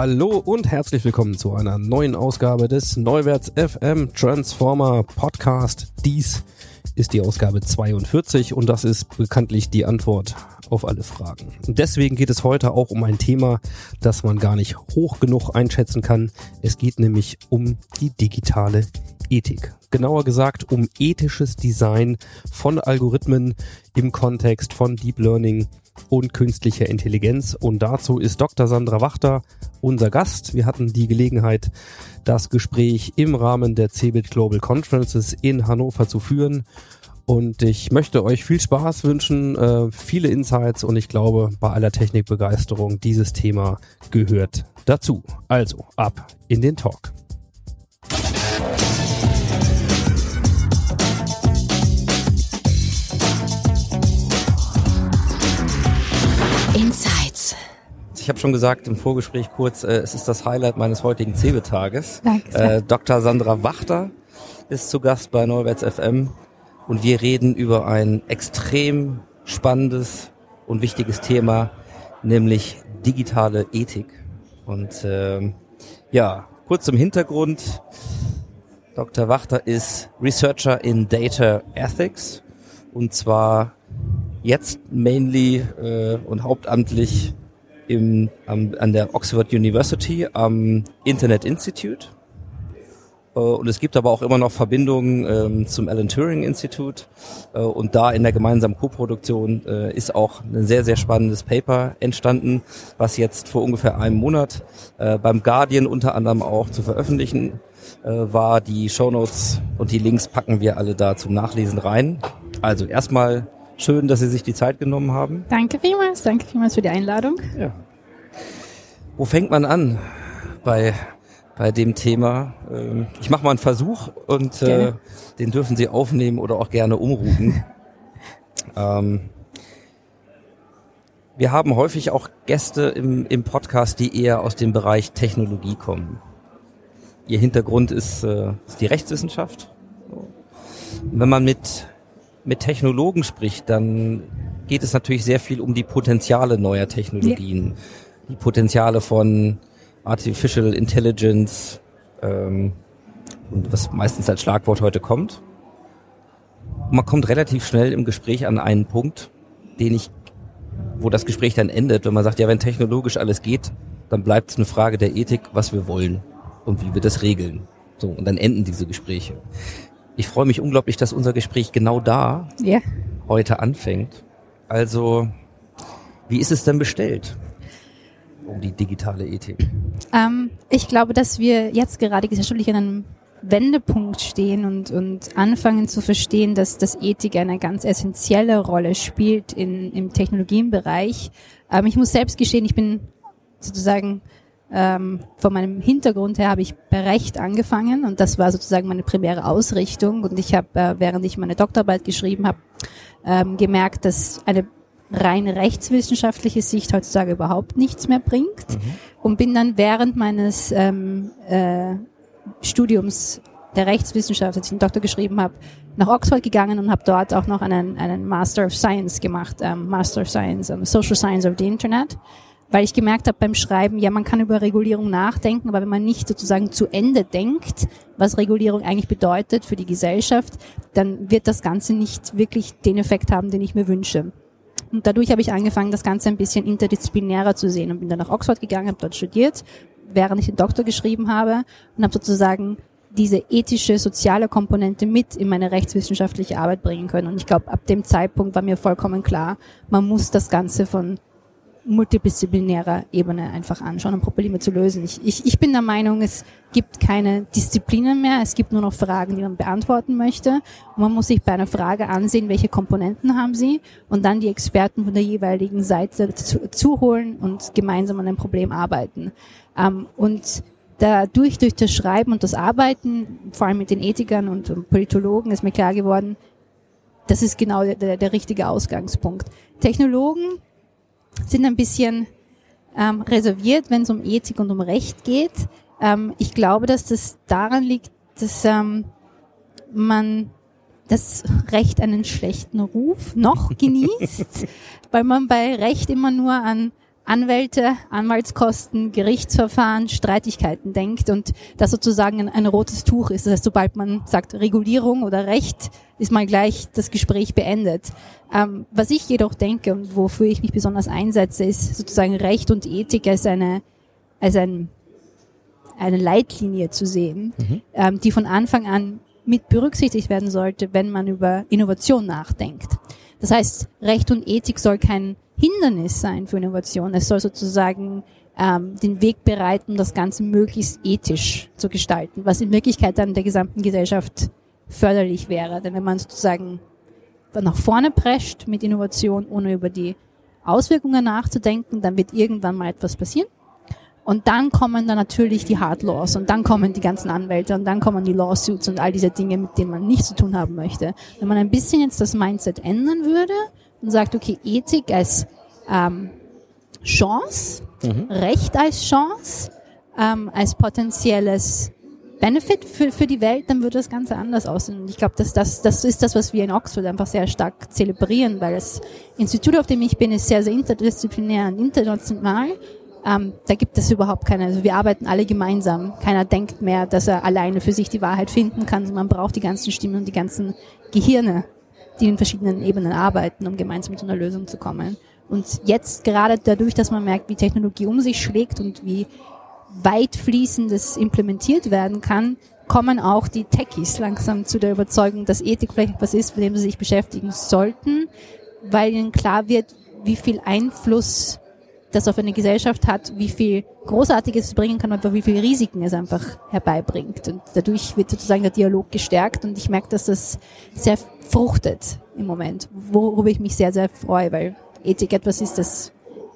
Hallo und herzlich willkommen zu einer neuen Ausgabe des Neuwärts FM Transformer Podcast. Dies ist die Ausgabe 42 und das ist bekanntlich die Antwort auf alle Fragen. Deswegen geht es heute auch um ein Thema, das man gar nicht hoch genug einschätzen kann. Es geht nämlich um die digitale Ethik. Genauer gesagt um ethisches Design von Algorithmen im Kontext von Deep Learning und künstlicher Intelligenz. Und dazu ist Dr. Sandra Wachter unser Gast. Wir hatten die Gelegenheit, das Gespräch im Rahmen der CeBIT Global Conferences in Hannover zu führen. Und ich möchte euch viel Spaß wünschen, äh, viele Insights und ich glaube, bei aller Technikbegeisterung, dieses Thema gehört dazu. Also ab in den Talk. Habe schon gesagt im Vorgespräch kurz, äh, es ist das Highlight meines heutigen CeBIT-Tages. Äh, Dr. Sandra Wachter ist zu Gast bei Neuwärts FM und wir reden über ein extrem spannendes und wichtiges Thema, nämlich digitale Ethik. Und ähm, ja, kurz zum Hintergrund. Dr. Wachter ist Researcher in Data Ethics und zwar jetzt mainly äh, und hauptamtlich im, am, an der Oxford University am Internet Institute. Äh, und es gibt aber auch immer noch Verbindungen ähm, zum Alan Turing Institute. Äh, und da in der gemeinsamen Co-Produktion äh, ist auch ein sehr, sehr spannendes Paper entstanden, was jetzt vor ungefähr einem Monat äh, beim Guardian unter anderem auch zu veröffentlichen äh, war. Die Shownotes und die Links packen wir alle da zum Nachlesen rein. Also erstmal schön, dass Sie sich die Zeit genommen haben. Danke vielmals, danke vielmals für die Einladung. Ja. Wo fängt man an bei, bei dem Thema? Ähm, Ich mache mal einen Versuch und äh, Gerne. den dürfen Sie aufnehmen oder auch gerne umrufen. ähm, wir haben häufig auch Gäste im, im Podcast, die eher aus dem Bereich Technologie kommen. Ihr Hintergrund ist, äh, ist die Rechtswissenschaft. Wenn man mit, mit Technologen spricht, dann geht es natürlich sehr viel um die Potenziale neuer Technologien. Die Potenziale von Artificial Intelligence ähm, und was meistens als Schlagwort heute kommt. Man kommt relativ schnell im Gespräch an einen Punkt, den ich, wo das Gespräch dann endet, wenn man sagt, ja, wenn technologisch alles geht, dann bleibt es eine Frage der Ethik, was wir wollen und wie wir das regeln. So, und dann enden diese Gespräche. Ich freue mich unglaublich, dass unser Gespräch genau da Ja. heute anfängt. Also, wie ist es denn bestellt um die digitale Ethik? Ähm, ich glaube, dass wir jetzt gerade gesellschaftlich an einem Wendepunkt stehen und, und anfangen zu verstehen, dass das Ethik eine ganz essentielle Rolle spielt in, im Technologienbereich. Ähm, ich muss selbst gestehen, ich bin sozusagen ähm, von meinem Hintergrund her habe ich bei Recht angefangen und das war sozusagen meine primäre Ausrichtung. Und ich habe, äh, während ich meine Doktorarbeit geschrieben habe, ähm, gemerkt, dass eine rein rechtswissenschaftliche Sicht heutzutage überhaupt nichts mehr bringt. Und bin dann während meines ähm, äh, Studiums der Rechtswissenschaft, als ich einen Doktor geschrieben habe, nach Oxford gegangen und habe dort auch noch einen, einen Master of Science gemacht, ähm, Master of Science, um, Social Science of the Internet, weil ich gemerkt habe beim Schreiben, ja, man kann über Regulierung nachdenken, aber wenn man nicht sozusagen zu Ende denkt, was Regulierung eigentlich bedeutet für die Gesellschaft, dann wird das Ganze nicht wirklich den Effekt haben, den ich mir wünsche. Und dadurch habe ich angefangen, das Ganze ein bisschen interdisziplinärer zu sehen und bin dann nach Oxford gegangen, habe dort studiert, während ich den Doktor geschrieben habe und habe sozusagen diese ethische, soziale Komponente mit in meine rechtswissenschaftliche Arbeit bringen können. Und ich glaube, ab dem Zeitpunkt war mir vollkommen klar, man muss das Ganze von multidisziplinärer Ebene einfach anschauen, um Probleme zu lösen. Ich, ich, ich bin der Meinung, es gibt keine Disziplinen mehr, es gibt nur noch Fragen, die man beantworten möchte. Und man muss sich bei einer Frage ansehen, welche Komponenten haben sie und dann die Experten von der jeweiligen Seite zu, zuholen und gemeinsam an einem Problem arbeiten. Ähm, und dadurch, durch das Schreiben und das Arbeiten, vor allem mit den Ethikern und, Politologen, ist mir klar geworden, das ist genau der, der richtige Ausgangspunkt. Technologen sind ein bisschen ähm, reserviert, wenn es um Ethik und um Recht geht. Ähm, ich glaube, dass das daran liegt, dass ähm, man das Recht einen schlechten Ruf noch genießt, weil man bei Recht immer nur an Anwälte, Anwaltskosten, Gerichtsverfahren, Streitigkeiten denkt und das sozusagen ein, ein, rotes Tuch ist. Das heißt, sobald man sagt Regulierung oder Recht, ist mal gleich das Gespräch beendet. Ähm, was ich jedoch denke und wofür ich mich besonders einsetze, ist sozusagen Recht und Ethik als eine, als ein, eine Leitlinie zu sehen, mhm. ähm, die von Anfang an mit berücksichtigt werden sollte, wenn man über Innovation nachdenkt. Das heißt, Recht und Ethik soll kein Hindernis sein für Innovation. Es soll sozusagen ähm, den Weg bereiten, das Ganze möglichst ethisch zu gestalten, was in Wirklichkeit dann der gesamten Gesellschaft förderlich wäre. Denn wenn man sozusagen nach vorne prescht mit Innovation, ohne über die Auswirkungen nachzudenken, dann wird irgendwann mal etwas passieren. Und dann kommen dann natürlich die Hard Laws und dann kommen die ganzen Anwälte und dann kommen die Lawsuits und all diese Dinge, mit denen man nichts zu tun haben möchte. Wenn man ein bisschen jetzt das Mindset ändern würde und sagt, okay, Ethik als ähm, Chance, mhm. Recht als Chance, ähm, als potenzielles Benefit für, für die Welt, dann würde das Ganze anders aussehen. Und ich glaube, dass das, das ist das, was wir in Oxford einfach sehr stark zelebrieren, weil das Institut, auf dem ich bin, ist sehr, sehr interdisziplinär und international. Ähm, da gibt es überhaupt keine, also wir arbeiten alle gemeinsam. Keiner denkt mehr, dass er alleine für sich die Wahrheit finden kann. Man braucht die ganzen Stimmen und die ganzen Gehirne, die in verschiedenen Ebenen arbeiten, um gemeinsam zu einer Lösung zu kommen. Und jetzt gerade dadurch, dass man merkt, wie Technologie um sich schlägt und wie weit fließendes implementiert werden kann, kommen auch die Techies langsam zu der Überzeugung, dass Ethik vielleicht etwas ist, mit dem sie sich beschäftigen sollten, weil ihnen klar wird, wie viel Einfluss das auf eine Gesellschaft hat, wie viel Großartiges es bringen kann, aber wie viel Risiken es einfach herbeibringt. Und dadurch wird sozusagen der Dialog gestärkt und ich merke, dass das sehr fruchtet im Moment, worüber ich mich sehr, sehr freue, weil Ethik etwas ist, das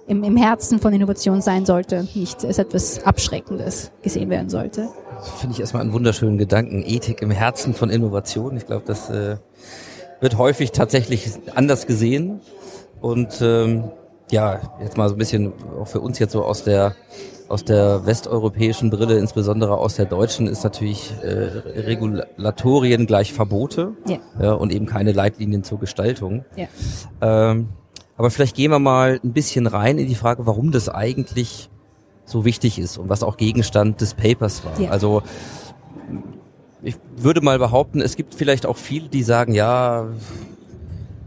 im, im Herzen von Innovation sein sollte, nicht als etwas Abschreckendes gesehen werden sollte. Finde ich erstmal einen wunderschönen Gedanken. Ethik im Herzen von Innovation. Ich glaube, das äh, wird häufig tatsächlich anders gesehen. Und ähm, ja, jetzt mal so ein bisschen auch für uns jetzt so aus der aus der westeuropäischen Brille, insbesondere aus der deutschen, ist natürlich äh, Regulatorien gleich Verbote ja. ja. und eben keine Leitlinien zur Gestaltung. Ja. Ähm, aber vielleicht gehen wir mal ein bisschen rein in die Frage, warum das eigentlich so wichtig ist und was auch Gegenstand des Papers war. Ja. Also ich würde mal behaupten, es gibt vielleicht auch viele, die sagen, ja,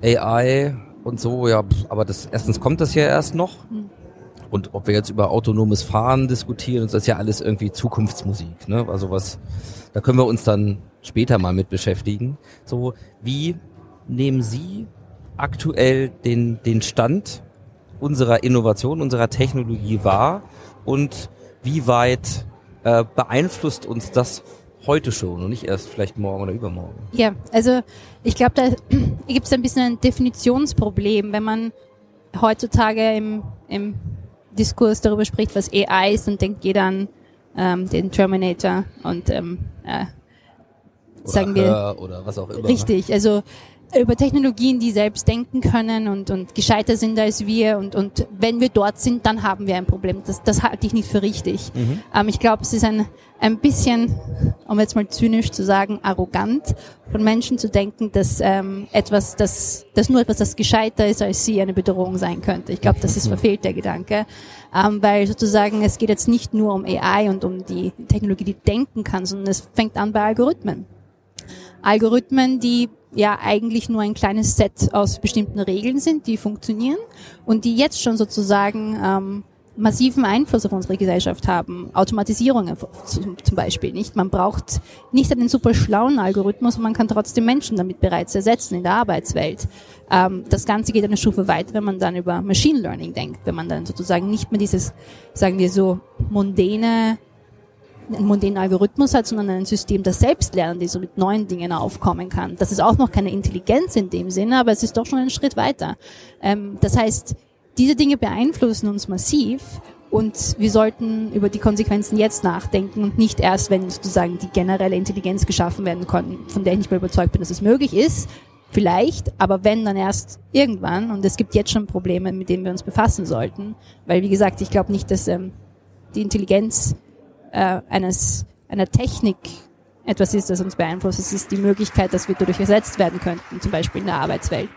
AI und so, ja, aber das erstens kommt das ja erst noch. Mhm. Und ob wir jetzt über autonomes Fahren diskutieren, das ist ja alles irgendwie Zukunftsmusik, ne? Also was, da können wir uns dann später mal mit beschäftigen. So, wie nehmen Sie aktuell den, den Stand unserer Innovation, unserer Technologie wahr und wie weit äh, beeinflusst uns das heute schon und nicht erst vielleicht morgen oder übermorgen? Ja, also ich glaube, da gibt es ein bisschen ein Definitionsproblem, wenn man heutzutage im, im Diskurs darüber spricht, was AI ist, dann denkt jeder an ähm, den Terminator und ähm, äh, sagen wir oder was auch immer. Richtig, also über Technologien, die selbst denken können und, und gescheiter sind als wir. Und, und wenn wir dort sind, dann haben wir ein Problem. Das, das halte ich nicht für richtig. Mhm. Ähm, ich glaube, es ist ein, ein bisschen, um jetzt mal zynisch zu sagen, arrogant von Menschen zu denken, dass ähm, etwas, das, das nur etwas, das gescheiter ist als sie, eine Bedrohung sein könnte. Ich glaube, das ist verfehlt der Gedanke, ähm, weil sozusagen es geht jetzt nicht nur um AI und um die Technologie, die denken kann, sondern es fängt an bei Algorithmen. Algorithmen, die ja eigentlich nur ein kleines Set aus bestimmten Regeln sind, die funktionieren und die jetzt schon sozusagen ähm, massiven Einfluss auf unsere Gesellschaft haben. Automatisierungen zum zum Beispiel nicht. Man braucht nicht einen super schlauen Algorithmus, man kann trotzdem Menschen damit bereits ersetzen in der Arbeitswelt. Ähm, das Ganze geht eine Stufe weiter, wenn man dann über Machine Learning denkt, wenn man dann sozusagen nicht mehr dieses, sagen wir so, mundane einen mondänen Algorithmus hat, sondern ein System, das selbst lernt, die so mit neuen Dingen aufkommen kann. Das ist auch noch keine Intelligenz in dem Sinne, aber es ist doch schon ein Schritt weiter. Ähm, das heißt, diese Dinge beeinflussen uns massiv und wir sollten über die Konsequenzen jetzt nachdenken und nicht erst, wenn sozusagen die generelle Intelligenz geschaffen werden kann, von der ich nicht mehr überzeugt bin, dass es möglich ist. Vielleicht, aber wenn, dann erst irgendwann. Und es gibt jetzt schon Probleme, mit denen wir uns befassen sollten. Weil, wie gesagt, ich glaube nicht, dass ähm, die Intelligenz äh, eines, einer Technik etwas ist, das uns beeinflusst. Es ist die Möglichkeit, dass wir dadurch ersetzt werden könnten, zum Beispiel in der Arbeitswelt.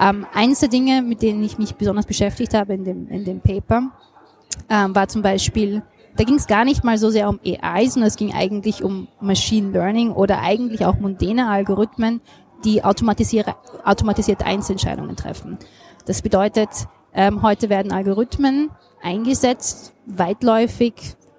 Ähm, eines der Dinge, mit denen ich mich besonders beschäftigt habe in dem, in dem Paper, ähm, war zum Beispiel, da ging es gar nicht mal so sehr um AI, sondern es ging eigentlich um Machine Learning oder eigentlich auch mundane Algorithmen, die automatisierte Einzelentscheidungen treffen. Das bedeutet, ähm, heute werden Algorithmen eingesetzt, weitläufig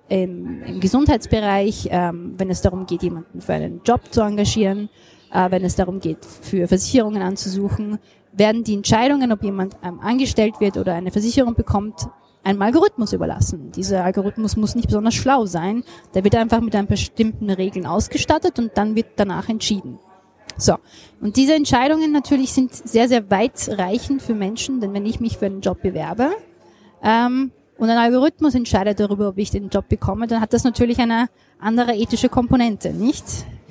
im, im Gesundheitsbereich, ähm, wenn es darum geht, jemanden für einen Job zu engagieren, äh, wenn es darum geht, für Versicherungen anzusuchen, werden die Entscheidungen, ob jemand ähm, angestellt wird oder eine Versicherung bekommt, einem Algorithmus überlassen. Dieser Algorithmus muss nicht besonders schlau sein. Der wird einfach mit einem bestimmten Regeln ausgestattet und dann wird danach entschieden. So. Und diese Entscheidungen natürlich sind sehr, sehr weitreichend für Menschen, denn wenn ich mich für einen Job bewerbe, ähm, und ein Algorithmus entscheidet darüber, ob ich den Job bekomme, dann hat das natürlich eine andere ethische Komponente, nicht?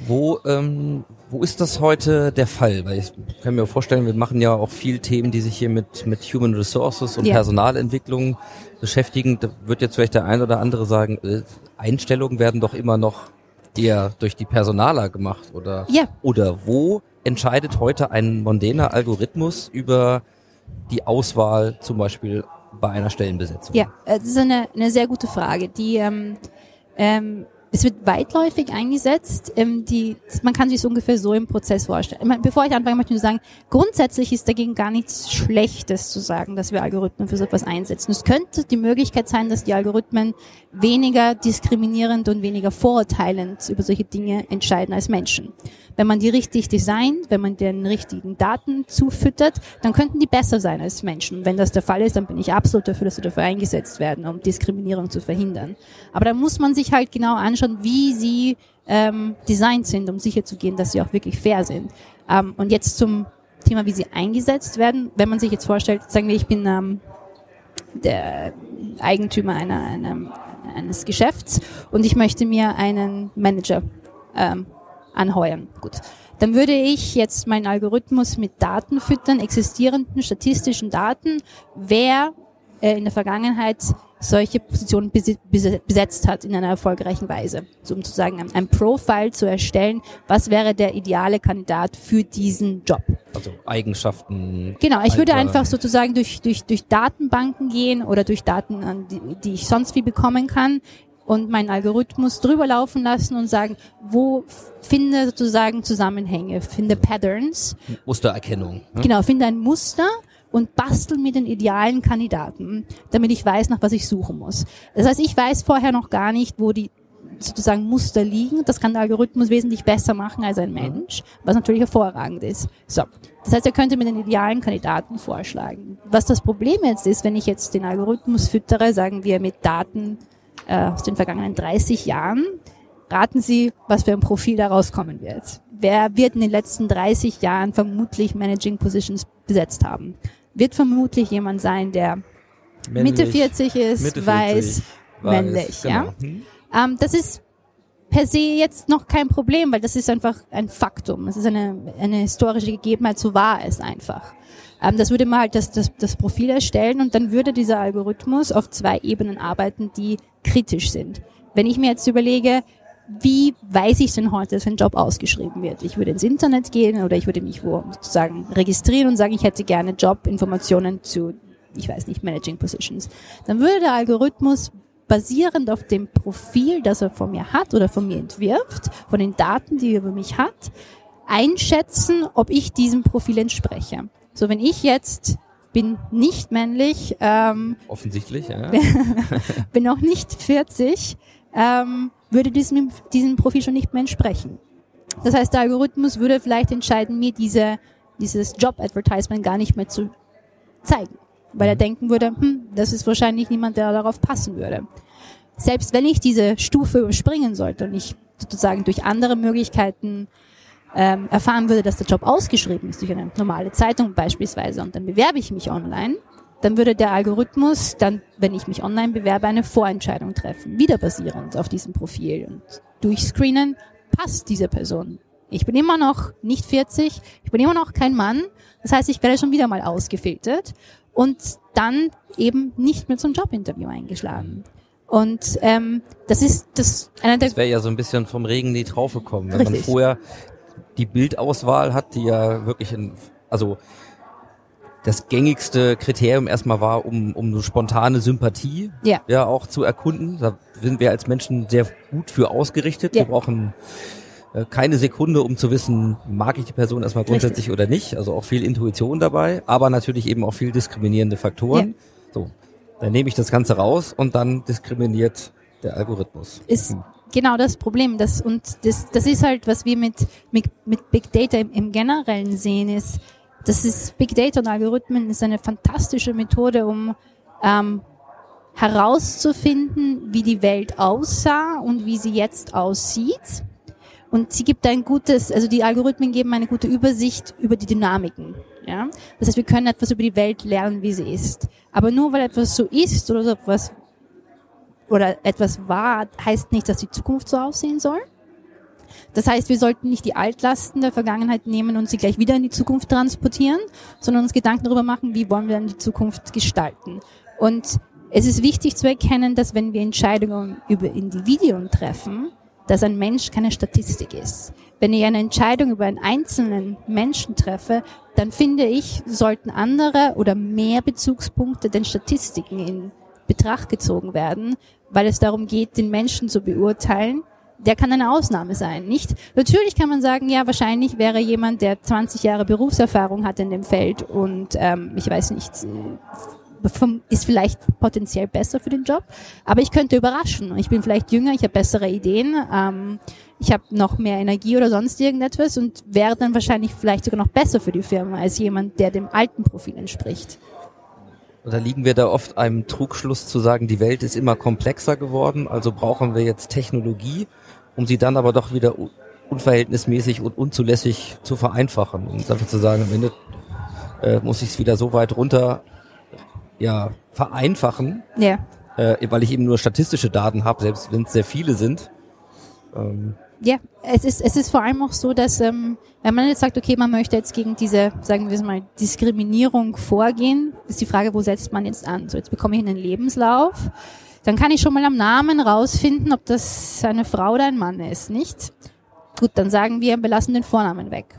Wo, ähm, wo ist das heute der Fall? Weil ich kann mir vorstellen, wir machen ja auch viel Themen, die sich hier mit, mit Human Resources und Ja. Personalentwicklung beschäftigen. Da wird jetzt vielleicht der ein oder andere sagen, äh, Einstellungen werden doch immer noch eher durch die Personaler gemacht oder, Ja. oder wo entscheidet heute ein mondäner Algorithmus über die Auswahl zum Beispiel bei einer Stellenbesetzung? Ja, das ist eine, eine sehr gute Frage. Die, ähm, ähm, es wird weitläufig eingesetzt. Ähm, die, man kann sich es ungefähr so im Prozess vorstellen. Bevor ich anfange, möchte ich nur sagen, grundsätzlich ist dagegen gar nichts Schlechtes zu sagen, dass wir Algorithmen für so etwas einsetzen. Es könnte die Möglichkeit sein, dass die Algorithmen weniger diskriminierend und weniger vorurteilend über solche Dinge entscheiden als Menschen. Wenn man die richtig designt, wenn man den richtigen Daten zufüttert, dann könnten die besser sein als Menschen. Und wenn das der Fall ist, dann bin ich absolut dafür, dass sie dafür eingesetzt werden, um Diskriminierung zu verhindern. Aber da muss man sich halt genau anschauen, wie sie ähm, designt sind, um sicherzugehen, dass sie auch wirklich fair sind. Ähm, und jetzt zum Thema, wie sie eingesetzt werden. Wenn man sich jetzt vorstellt, sagen wir, ich bin ähm, der Eigentümer einer, einer, eines Geschäfts und ich möchte mir einen Manager ähm, anheuern. Gut. Dann würde ich jetzt meinen Algorithmus mit Daten füttern, existierenden statistischen Daten, wer äh, in der Vergangenheit solche Positionen besetzt hat in einer erfolgreichen Weise. So, um zu sagen, ein, ein Profile zu erstellen, was wäre der ideale Kandidat für diesen Job. Also Eigenschaften. Genau, ich würde Alter. einfach sozusagen durch, durch, durch Datenbanken gehen oder durch Daten, die, die ich sonst wie bekommen kann und meinen Algorithmus drüber laufen lassen und sagen, wo finde sozusagen Zusammenhänge, finde Patterns, Mustererkennung. ne? genau, finde ein Muster und bastel mir den idealen Kandidaten, damit ich weiß, nach was ich suchen muss. Das heißt, ich weiß vorher noch gar nicht, wo die sozusagen Muster liegen. Das kann der Algorithmus wesentlich besser machen als ein Mensch, was natürlich hervorragend ist. So. Das heißt, er könnte mir den idealen Kandidaten vorschlagen. Was das Problem jetzt ist, wenn ich jetzt den Algorithmus füttere, sagen wir mit Daten äh, aus den vergangenen 30 Jahren, raten Sie, was für ein Profil da rauskommen wird. Wer wird in den letzten 30 Jahren vermutlich Managing Positions besetzt haben? Wird vermutlich jemand sein, der Mitte 40 ist, Mitte 40, weiß, männlich, ja? genau. Hm? Ähm, das ist per se jetzt noch kein Problem, weil das ist einfach ein Faktum. Es ist eine, eine historische Gegebenheit, so war es einfach. Ähm, das würde man halt das, das, das Profil erstellen und dann würde dieser Algorithmus auf zwei Ebenen arbeiten, die kritisch sind. Wenn ich mir jetzt überlege, wie weiß ich denn heute, dass ein Job ausgeschrieben wird? Ich würde ins Internet gehen oder ich würde mich wo sozusagen registrieren und sagen, ich hätte gerne Jobinformationen zu, ich weiß nicht, Managing Positions. Dann würde der Algorithmus basierend auf dem Profil, das er von mir hat oder von mir entwirft, von den Daten, die er über mich hat, einschätzen, ob ich diesem Profil entspreche. So, wenn ich jetzt bin nicht männlich, ähm, Offensichtlich, ja. bin noch nicht 40, ähm, würde diesem, diesem Profil schon nicht mehr entsprechen. Das heißt, der Algorithmus würde vielleicht entscheiden, mir diese, dieses Job-Advertisement gar nicht mehr zu zeigen, weil er denken würde, hm, das ist wahrscheinlich niemand, der darauf passen würde. Selbst wenn ich diese Stufe überspringen sollte und ich sozusagen durch andere Möglichkeiten ähm, erfahren würde, dass der Job ausgeschrieben ist, durch eine normale Zeitung beispielsweise, und dann bewerbe ich mich online, dann würde der Algorithmus dann, wenn ich mich online bewerbe, eine Vorentscheidung treffen, wieder basierend auf diesem Profil und durchscreenen, passt diese Person. Ich bin immer noch nicht 40, ich bin immer noch kein Mann, das heißt, ich werde schon wieder mal ausgefiltert und dann eben nicht mehr zum Jobinterview eingeschlagen. Und ähm, das ist das einer der Das wäre ja so ein bisschen vom Regen in die Traufe kommen. Wenn man Richtig. vorher die Bildauswahl hat, die ja wirklich in, also das gängigste Kriterium erstmal war, um, um eine spontane Sympathie Ja. ja auch zu erkunden. Da sind wir als Menschen sehr gut für ausgerichtet. Ja. Wir brauchen äh, keine Sekunde, um zu wissen, mag ich die Person erstmal grundsätzlich oder nicht. Also auch viel Intuition dabei, aber natürlich eben auch viel diskriminierende Faktoren. So, dann nehme ich das Ganze raus und dann diskriminiert der Algorithmus. ist genau das Problem. Das, und das, das ist halt, was wir mit, mit, mit Big Data im, im Generellen sehen, ist, das ist Big Data und Algorithmen ist eine fantastische Methode, um ähm, herauszufinden, wie die Welt aussah und wie sie jetzt aussieht. Und sie gibt ein gutes, also die Algorithmen geben eine gute Übersicht über die Dynamiken. Ja? Das heißt, wir können etwas über die Welt lernen, wie sie ist. Aber nur weil etwas so ist oder so etwas oder etwas war, heißt nicht, dass die Zukunft so aussehen soll. Das heißt, wir sollten nicht die Altlasten der Vergangenheit nehmen und sie gleich wieder in die Zukunft transportieren, sondern uns Gedanken darüber machen, wie wollen wir dann die Zukunft gestalten. Und es ist wichtig zu erkennen, dass wenn wir Entscheidungen über Individuen treffen, dass ein Mensch keine Statistik ist. Wenn ich eine Entscheidung über einen einzelnen Menschen treffe, dann finde ich, sollten andere oder mehr Bezugspunkte den Statistiken in Betracht gezogen werden, weil es darum geht, den Menschen zu beurteilen. Der kann eine Ausnahme sein, nicht? Natürlich kann man sagen, ja, wahrscheinlich wäre jemand, der 20 Jahre Berufserfahrung hat in dem Feld und ähm, ich weiß nicht, äh, ist vielleicht potenziell besser für den Job, aber ich könnte überraschen. Ich bin vielleicht jünger, ich habe bessere Ideen, ähm, ich habe noch mehr Energie oder sonst irgendetwas und wäre dann wahrscheinlich vielleicht sogar noch besser für die Firma als jemand, der dem alten Profil entspricht. Oder liegen wir da oft einem Trugschluss zu sagen, die Welt ist immer komplexer geworden, also brauchen wir jetzt Technologie, um sie dann aber doch wieder un- unverhältnismäßig und unzulässig zu vereinfachen und einfach zu sagen, am Ende äh, muss ich es wieder so weit runter ja, vereinfachen, Ja. äh, weil ich eben nur statistische Daten habe, selbst wenn es sehr viele sind. Ähm, Ja, es ist, es ist vor allem auch so, dass ähm, wenn man jetzt sagt, okay, man möchte jetzt gegen diese, sagen wir es mal, Diskriminierung vorgehen, ist die Frage, wo setzt man jetzt an? So, jetzt bekomme ich einen Lebenslauf, dann kann ich schon mal am Namen rausfinden, ob das eine Frau oder ein Mann ist, nicht? Gut, dann sagen wir, wir lassen den Vornamen weg.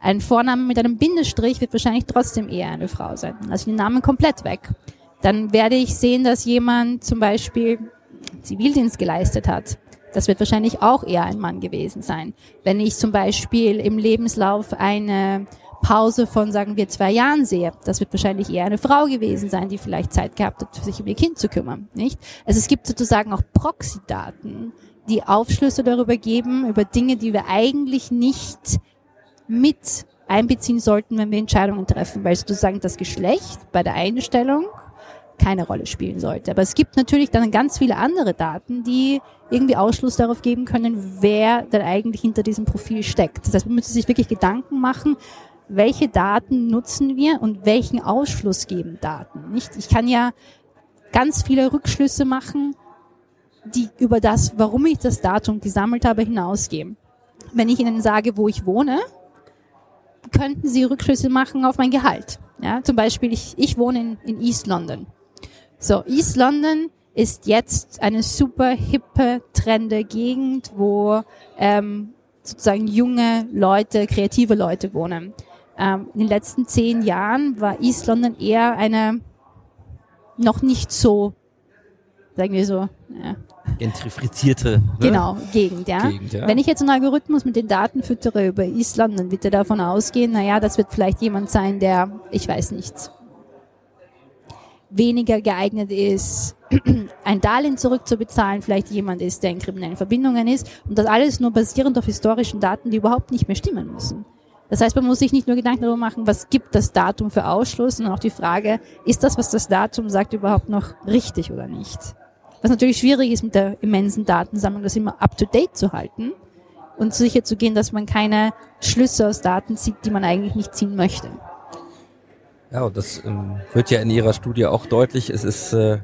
Ein Vorname mit einem Bindestrich wird wahrscheinlich trotzdem eher eine Frau sein. Also den Namen komplett weg. Dann werde ich sehen, dass jemand zum Beispiel Zivildienst geleistet hat. Das wird wahrscheinlich auch eher ein Mann gewesen sein. Wenn ich zum Beispiel im Lebenslauf eine Pause von, sagen wir, zwei Jahren sehe, das wird wahrscheinlich eher eine Frau gewesen sein, die vielleicht Zeit gehabt hat, sich um ihr Kind zu kümmern, nicht? Also es gibt sozusagen auch Proxy-Daten, die Aufschlüsse darüber geben, über Dinge, die wir eigentlich nicht mit einbeziehen sollten, wenn wir Entscheidungen treffen, weil sozusagen das Geschlecht bei der Einstellung keine Rolle spielen sollte. Aber es gibt natürlich dann ganz viele andere Daten, die irgendwie Ausschluss darauf geben können, wer denn eigentlich hinter diesem Profil steckt. Das heißt, man müsste sich wirklich Gedanken machen, welche Daten nutzen wir und welchen Ausschluss geben Daten. Nicht? Ich kann ja ganz viele Rückschlüsse machen, die über das, warum ich das Datum gesammelt habe, hinausgehen. Wenn ich Ihnen sage, wo ich wohne, könnten Sie Rückschlüsse machen auf mein Gehalt. Ja, zum Beispiel, ich, ich wohne in, in East London. So, East London ist jetzt eine super hippe, trende Gegend, wo ähm, sozusagen junge Leute, kreative Leute wohnen. Ähm, in den letzten zehn Jahren war East London eher eine noch nicht so, sagen wir so, ja, gentrifizierte ne? genau, Gegend, ja. Gegend, ja. Wenn ich jetzt einen Algorithmus mit den Daten füttere über East London, wird er davon ausgehen, naja, das wird vielleicht jemand sein, der, ich weiß nicht, weniger geeignet ist, ein Darlehen zurückzubezahlen, vielleicht jemand ist, der in kriminellen Verbindungen ist und das alles nur basierend auf historischen Daten, die überhaupt nicht mehr stimmen müssen. Das heißt, man muss sich nicht nur Gedanken darüber machen, was gibt das Datum für Ausschluss, sondern auch die Frage, ist das, was das Datum sagt, überhaupt noch richtig oder nicht? Was natürlich schwierig ist mit der immensen Datensammlung, das immer up-to-date zu halten und sicher zu gehen, dass man keine Schlüsse aus Daten zieht, die man eigentlich nicht ziehen möchte. Ja, und das ähm, wird ja in Ihrer Studie auch deutlich. Es ist, äh,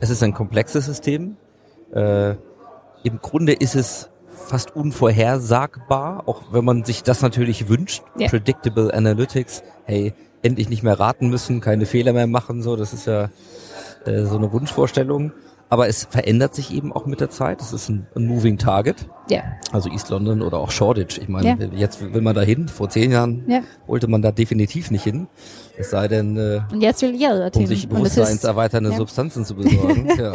es ist ein komplexes System. Äh, Im Grunde ist es fast unvorhersagbar, auch wenn man sich das natürlich wünscht. Ja. Predictable Analytics, hey, endlich nicht mehr raten müssen, keine Fehler mehr machen, so, das ist ja äh, so eine Wunschvorstellung. Aber es verändert sich eben auch mit der Zeit. Es ist ein, ein Moving Target. Ja. Also East London oder auch Shoreditch. Ich meine, Ja. jetzt will man da hin. Vor zehn Jahren Ja. wollte man da definitiv nicht hin. Es sei denn, äh, Und jetzt will jeder um dorthin. sich das ist- bewusstseinserweiternde. Substanzen zu besorgen. ja.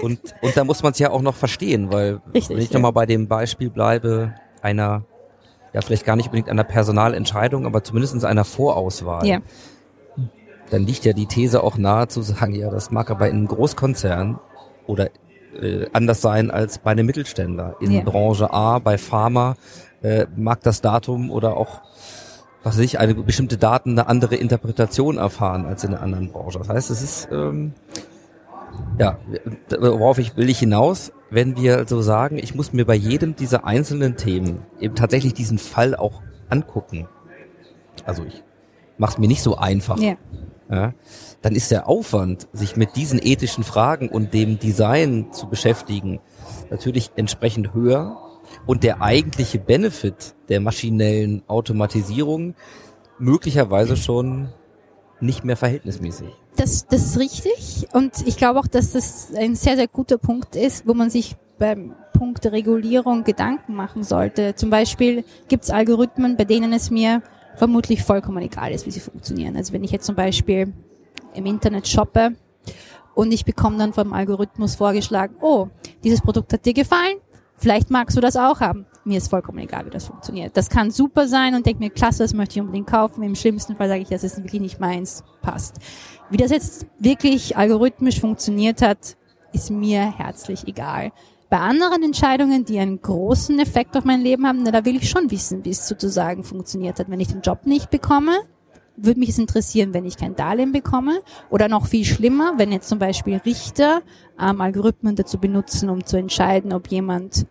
Und, und da muss man es ja auch noch verstehen, weil Richtig, wenn ich ja. nochmal bei dem Beispiel bleibe, einer, ja vielleicht gar nicht unbedingt einer Personalentscheidung, aber zumindest einer Vorauswahl, Ja. dann liegt ja die These auch nahe zu sagen, ja, das mag aber in einem Großkonzern oder äh, anders sein als bei einem Mittelständler. In Ja. Branche A, bei Pharma, äh, mag das Datum oder auch was weiß ich, eine bestimmte Daten eine andere Interpretation erfahren als in einer anderen Branche. Das heißt, es ist ähm, ja, worauf ich will ich hinaus, wenn wir so sagen, ich muss mir bei jedem dieser einzelnen Themen eben tatsächlich diesen Fall auch angucken. Also ich mache es mir nicht so einfach Ja. ja, dann ist der Aufwand, sich mit diesen ethischen Fragen und dem Design zu beschäftigen, natürlich entsprechend höher. Und der eigentliche Benefit der maschinellen Automatisierung möglicherweise schon nicht mehr verhältnismäßig. Das, das ist richtig. Und ich glaube auch, dass das ein sehr, sehr guter Punkt ist, wo man sich beim Punkt Regulierung Gedanken machen sollte. Zum Beispiel gibt es Algorithmen, bei denen es mir vermutlich vollkommen egal ist, wie sie funktionieren. Also wenn ich jetzt zum Beispiel im Internet shoppe und ich bekomme dann vom Algorithmus vorgeschlagen, oh, dieses Produkt hat dir gefallen, vielleicht magst du das auch haben. Mir ist vollkommen egal, wie das funktioniert. Das kann super sein und denke mir, klasse, das möchte ich unbedingt kaufen. Im schlimmsten Fall sage ich, das ist wirklich nicht meins, passt. Wie das jetzt wirklich algorithmisch funktioniert hat, ist mir herzlich egal. Bei anderen Entscheidungen, die einen großen Effekt auf mein Leben haben, na, da will ich schon wissen, wie es sozusagen funktioniert hat. Wenn ich den Job nicht bekomme, würde mich es interessieren, wenn ich kein Darlehen bekomme. Oder noch viel schlimmer, wenn jetzt zum Beispiel Richter ähm, Algorithmen dazu benutzen, um zu entscheiden, ob jemand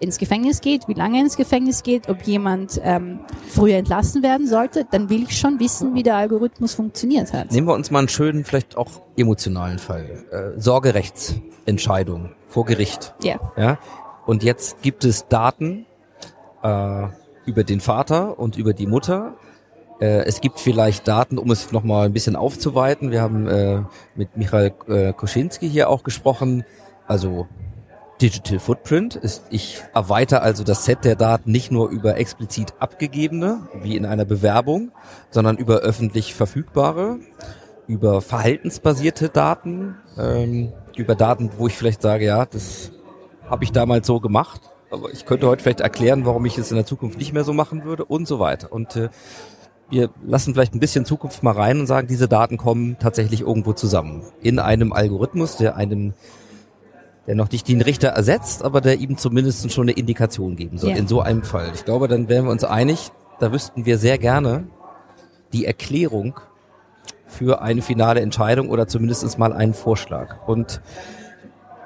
ins Gefängnis geht, wie lange er ins Gefängnis geht, ob jemand ähm, früher entlassen werden sollte, dann will ich schon wissen, wie der Algorithmus funktioniert hat. Nehmen wir uns mal einen schönen, vielleicht auch emotionalen Fall. Äh, Sorgerechtsentscheidung vor Gericht. Ja, Ja? Und jetzt gibt es Daten äh, über den Vater und über die Mutter. Äh, es gibt vielleicht Daten, um es nochmal ein bisschen aufzuweiten. Wir haben äh, mit Michael äh, Koschinski hier auch gesprochen. Also Digital Footprint ist, ich erweitere also das Set der Daten nicht nur über explizit abgegebene, wie in einer Bewerbung, sondern über öffentlich verfügbare, über verhaltensbasierte Daten, ähm, über Daten, wo ich vielleicht sage, ja, das habe ich damals so gemacht, aber ich könnte heute vielleicht erklären, warum ich es in der Zukunft nicht mehr so machen würde und so weiter. Und äh, wir lassen vielleicht ein bisschen Zukunft mal rein und sagen, diese Daten kommen tatsächlich irgendwo zusammen. In einem Algorithmus, der einem, der noch nicht den Richter ersetzt, aber der ihm zumindest schon eine Indikation geben soll. Ja. In so einem Fall. Ich glaube, dann wären wir uns einig, da wüssten wir sehr gerne die Erklärung für eine finale Entscheidung oder zumindest mal einen Vorschlag. Und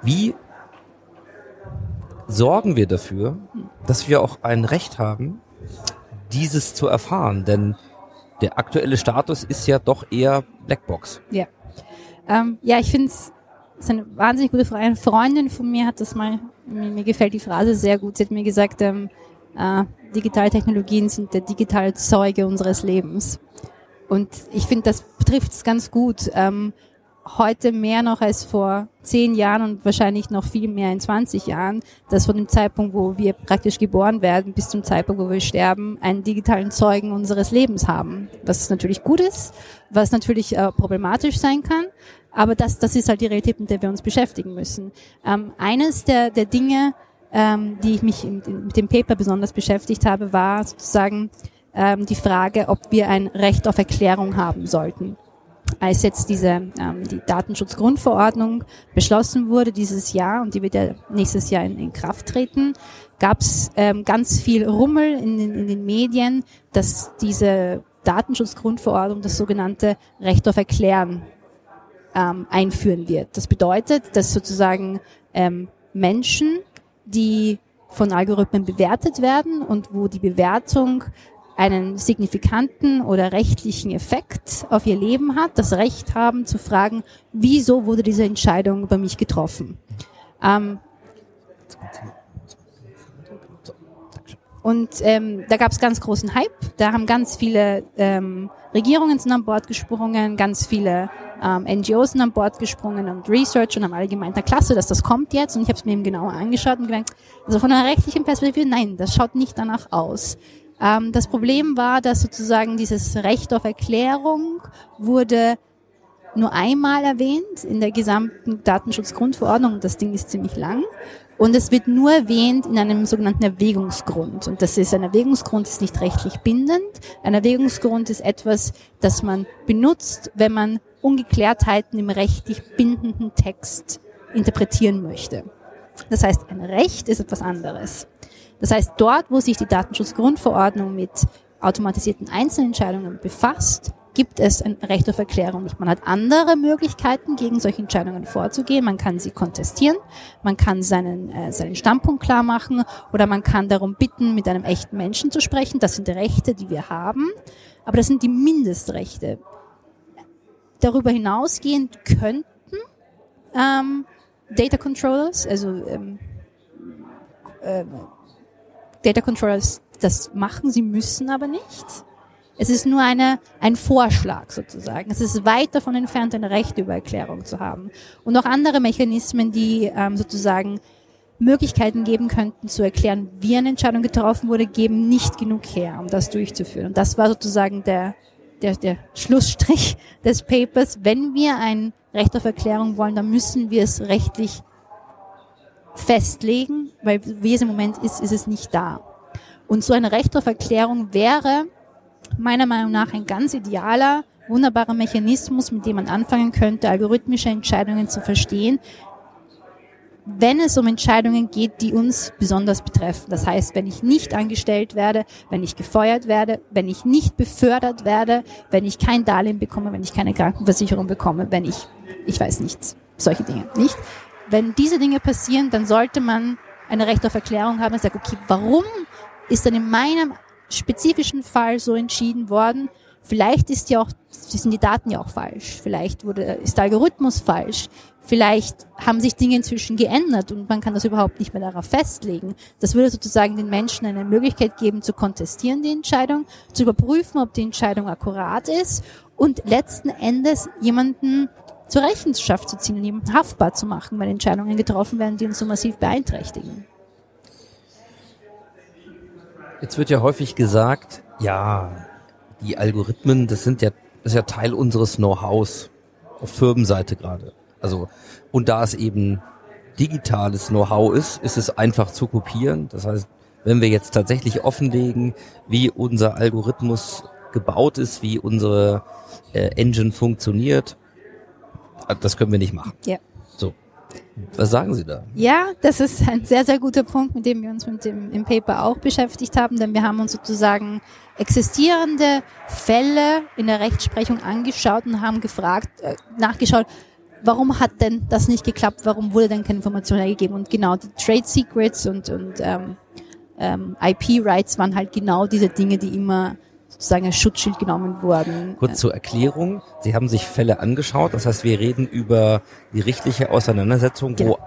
wie sorgen wir dafür, dass wir auch ein Recht haben, dieses zu erfahren? Denn der aktuelle Status ist ja doch eher Blackbox. ja. Ähm, ja, ich finde es ist eine wahnsinnig gute Frage. Eine Freundin von mir hat das mal, mir, mir gefällt die Phrase sehr gut. Sie hat mir gesagt, ähm, äh, digitale Technologien sind der digitale Zeuge unseres Lebens. Und ich finde, das betrifft es ganz gut. Ähm, heute mehr noch als vor zehn Jahren und wahrscheinlich noch viel mehr in 20 Jahren, dass von dem Zeitpunkt, wo wir praktisch geboren werden, bis zum Zeitpunkt, wo wir sterben, einen digitalen Zeugen unseres Lebens haben. Was natürlich gut ist, was natürlich äh, problematisch sein kann, aber das, das ist halt die Realität, mit der wir uns beschäftigen müssen. Ähm, eines der, der Dinge, ähm, die ich mich mit dem Paper besonders beschäftigt habe, war sozusagen ähm, die Frage, ob wir ein Recht auf Erklärung haben sollten. Als jetzt diese ähm, die Datenschutzgrundverordnung beschlossen wurde dieses Jahr und die wird ja nächstes Jahr in, in Kraft treten, gab es ähm, ganz viel Rummel in den, in den Medien, dass diese Datenschutzgrundverordnung das sogenannte Recht auf Erklären ähm, einführen wird. Das bedeutet, dass sozusagen ähm, Menschen, die von Algorithmen bewertet werden und wo die Bewertung einen signifikanten oder rechtlichen Effekt auf ihr Leben hat, das Recht haben zu fragen, wieso wurde diese Entscheidung bei mich getroffen. Ähm, und ähm, da gab es ganz großen Hype. Da haben ganz viele ähm, Regierungen sind an Bord gesprungen, ganz viele ähm, NGOs sind an Bord gesprungen und Research und haben alle gemeint, na klasse, dass das kommt jetzt. Und ich habe es mir eben genauer angeschaut und gedacht, also von einer rechtlichen Perspektive, nein, das schaut nicht danach aus. Ähm, das Problem war, dass sozusagen dieses Recht auf Erklärung wurde nur einmal erwähnt in der gesamten Datenschutzgrundverordnung. Das Ding ist ziemlich lang. Und es wird nur erwähnt in einem sogenannten Erwägungsgrund. Und das ist ein Erwägungsgrund, ist nicht rechtlich bindend. Ein Erwägungsgrund ist etwas, das man benutzt, wenn man Ungeklärtheiten im rechtlich bindenden Text interpretieren möchte. Das heißt, ein Recht ist etwas anderes. Das heißt, dort, wo sich die Datenschutzgrundverordnung mit automatisierten Einzelentscheidungen befasst, gibt es ein Recht auf Erklärung nicht. Man hat andere Möglichkeiten, gegen solche Entscheidungen vorzugehen. Man kann sie kontestieren, man kann seinen, äh, seinen Standpunkt klar machen oder man kann darum bitten, mit einem echten Menschen zu sprechen. Das sind Rechte, die wir haben, aber das sind die Mindestrechte. Darüber hinausgehend könnten ähm, Data Controllers, also ähm, äh, Data Controllers das machen, sie müssen aber nicht. Es ist nur eine, ein Vorschlag sozusagen. Es ist weit davon entfernt, eine Rechte über Erklärung zu haben. Und auch andere Mechanismen, die ähm, sozusagen Möglichkeiten geben könnten, zu erklären, wie eine Entscheidung getroffen wurde, geben nicht genug her, um das durchzuführen. Und das war sozusagen der, der, der Schlussstrich des Papers. Wenn wir ein Recht auf Erklärung wollen, dann müssen wir es rechtlich festlegen, weil wie es im Moment ist, ist es nicht da. Und so eine Recht auf Erklärung wäre meiner Meinung nach ein ganz idealer, wunderbarer Mechanismus, mit dem man anfangen könnte, algorithmische Entscheidungen zu verstehen, wenn es um Entscheidungen geht, die uns besonders betreffen. Das heißt, wenn ich nicht angestellt werde, wenn ich gefeuert werde, wenn ich nicht befördert werde, wenn ich kein Darlehen bekomme, wenn ich keine Krankenversicherung bekomme, wenn ich, ich weiß nichts, solche Dinge, nicht? Wenn diese Dinge passieren, dann sollte man eine Recht auf Erklärung haben und sagen, okay, warum ist dann in meinem spezifischen Fall so entschieden worden. Vielleicht ist ja auch, sind die Daten ja auch falsch. Vielleicht wurde, ist der Algorithmus falsch. Vielleicht haben sich Dinge inzwischen geändert und man kann das überhaupt nicht mehr darauf festlegen. Das würde sozusagen den Menschen eine Möglichkeit geben, zu kontestieren die Entscheidung, zu überprüfen, ob die Entscheidung akkurat ist und letzten Endes jemanden zur Rechenschaft zu ziehen und jemanden haftbar zu machen, weil Entscheidungen getroffen werden, die uns so massiv beeinträchtigen. Jetzt wird ja häufig gesagt, ja, die Algorithmen, das sind ja, das ist ja Teil unseres Know-hows auf Firmenseite gerade. Also, und da es eben digitales Know-how ist, ist es einfach zu kopieren. Das heißt, wenn wir jetzt tatsächlich offenlegen, wie unser Algorithmus gebaut ist, wie unsere äh, Engine funktioniert, das können wir nicht machen. Ja. Was sagen Sie da? Ja, das ist ein sehr, sehr guter Punkt, mit dem wir uns mit dem, im Paper auch beschäftigt haben, denn wir haben uns sozusagen existierende Fälle in der Rechtsprechung angeschaut und haben gefragt, äh, nachgeschaut, warum hat denn das nicht geklappt, warum wurde denn keine Information ergeben? Und genau, die Trade Secrets und, und ähm, ähm, IP-Rights waren halt genau diese Dinge, die immer sozusagen als Schutzschild genommen wurden. Kurz zur Erklärung. Sie haben sich Fälle angeschaut. Das heißt, wir reden über die richtliche Auseinandersetzung, genau. wo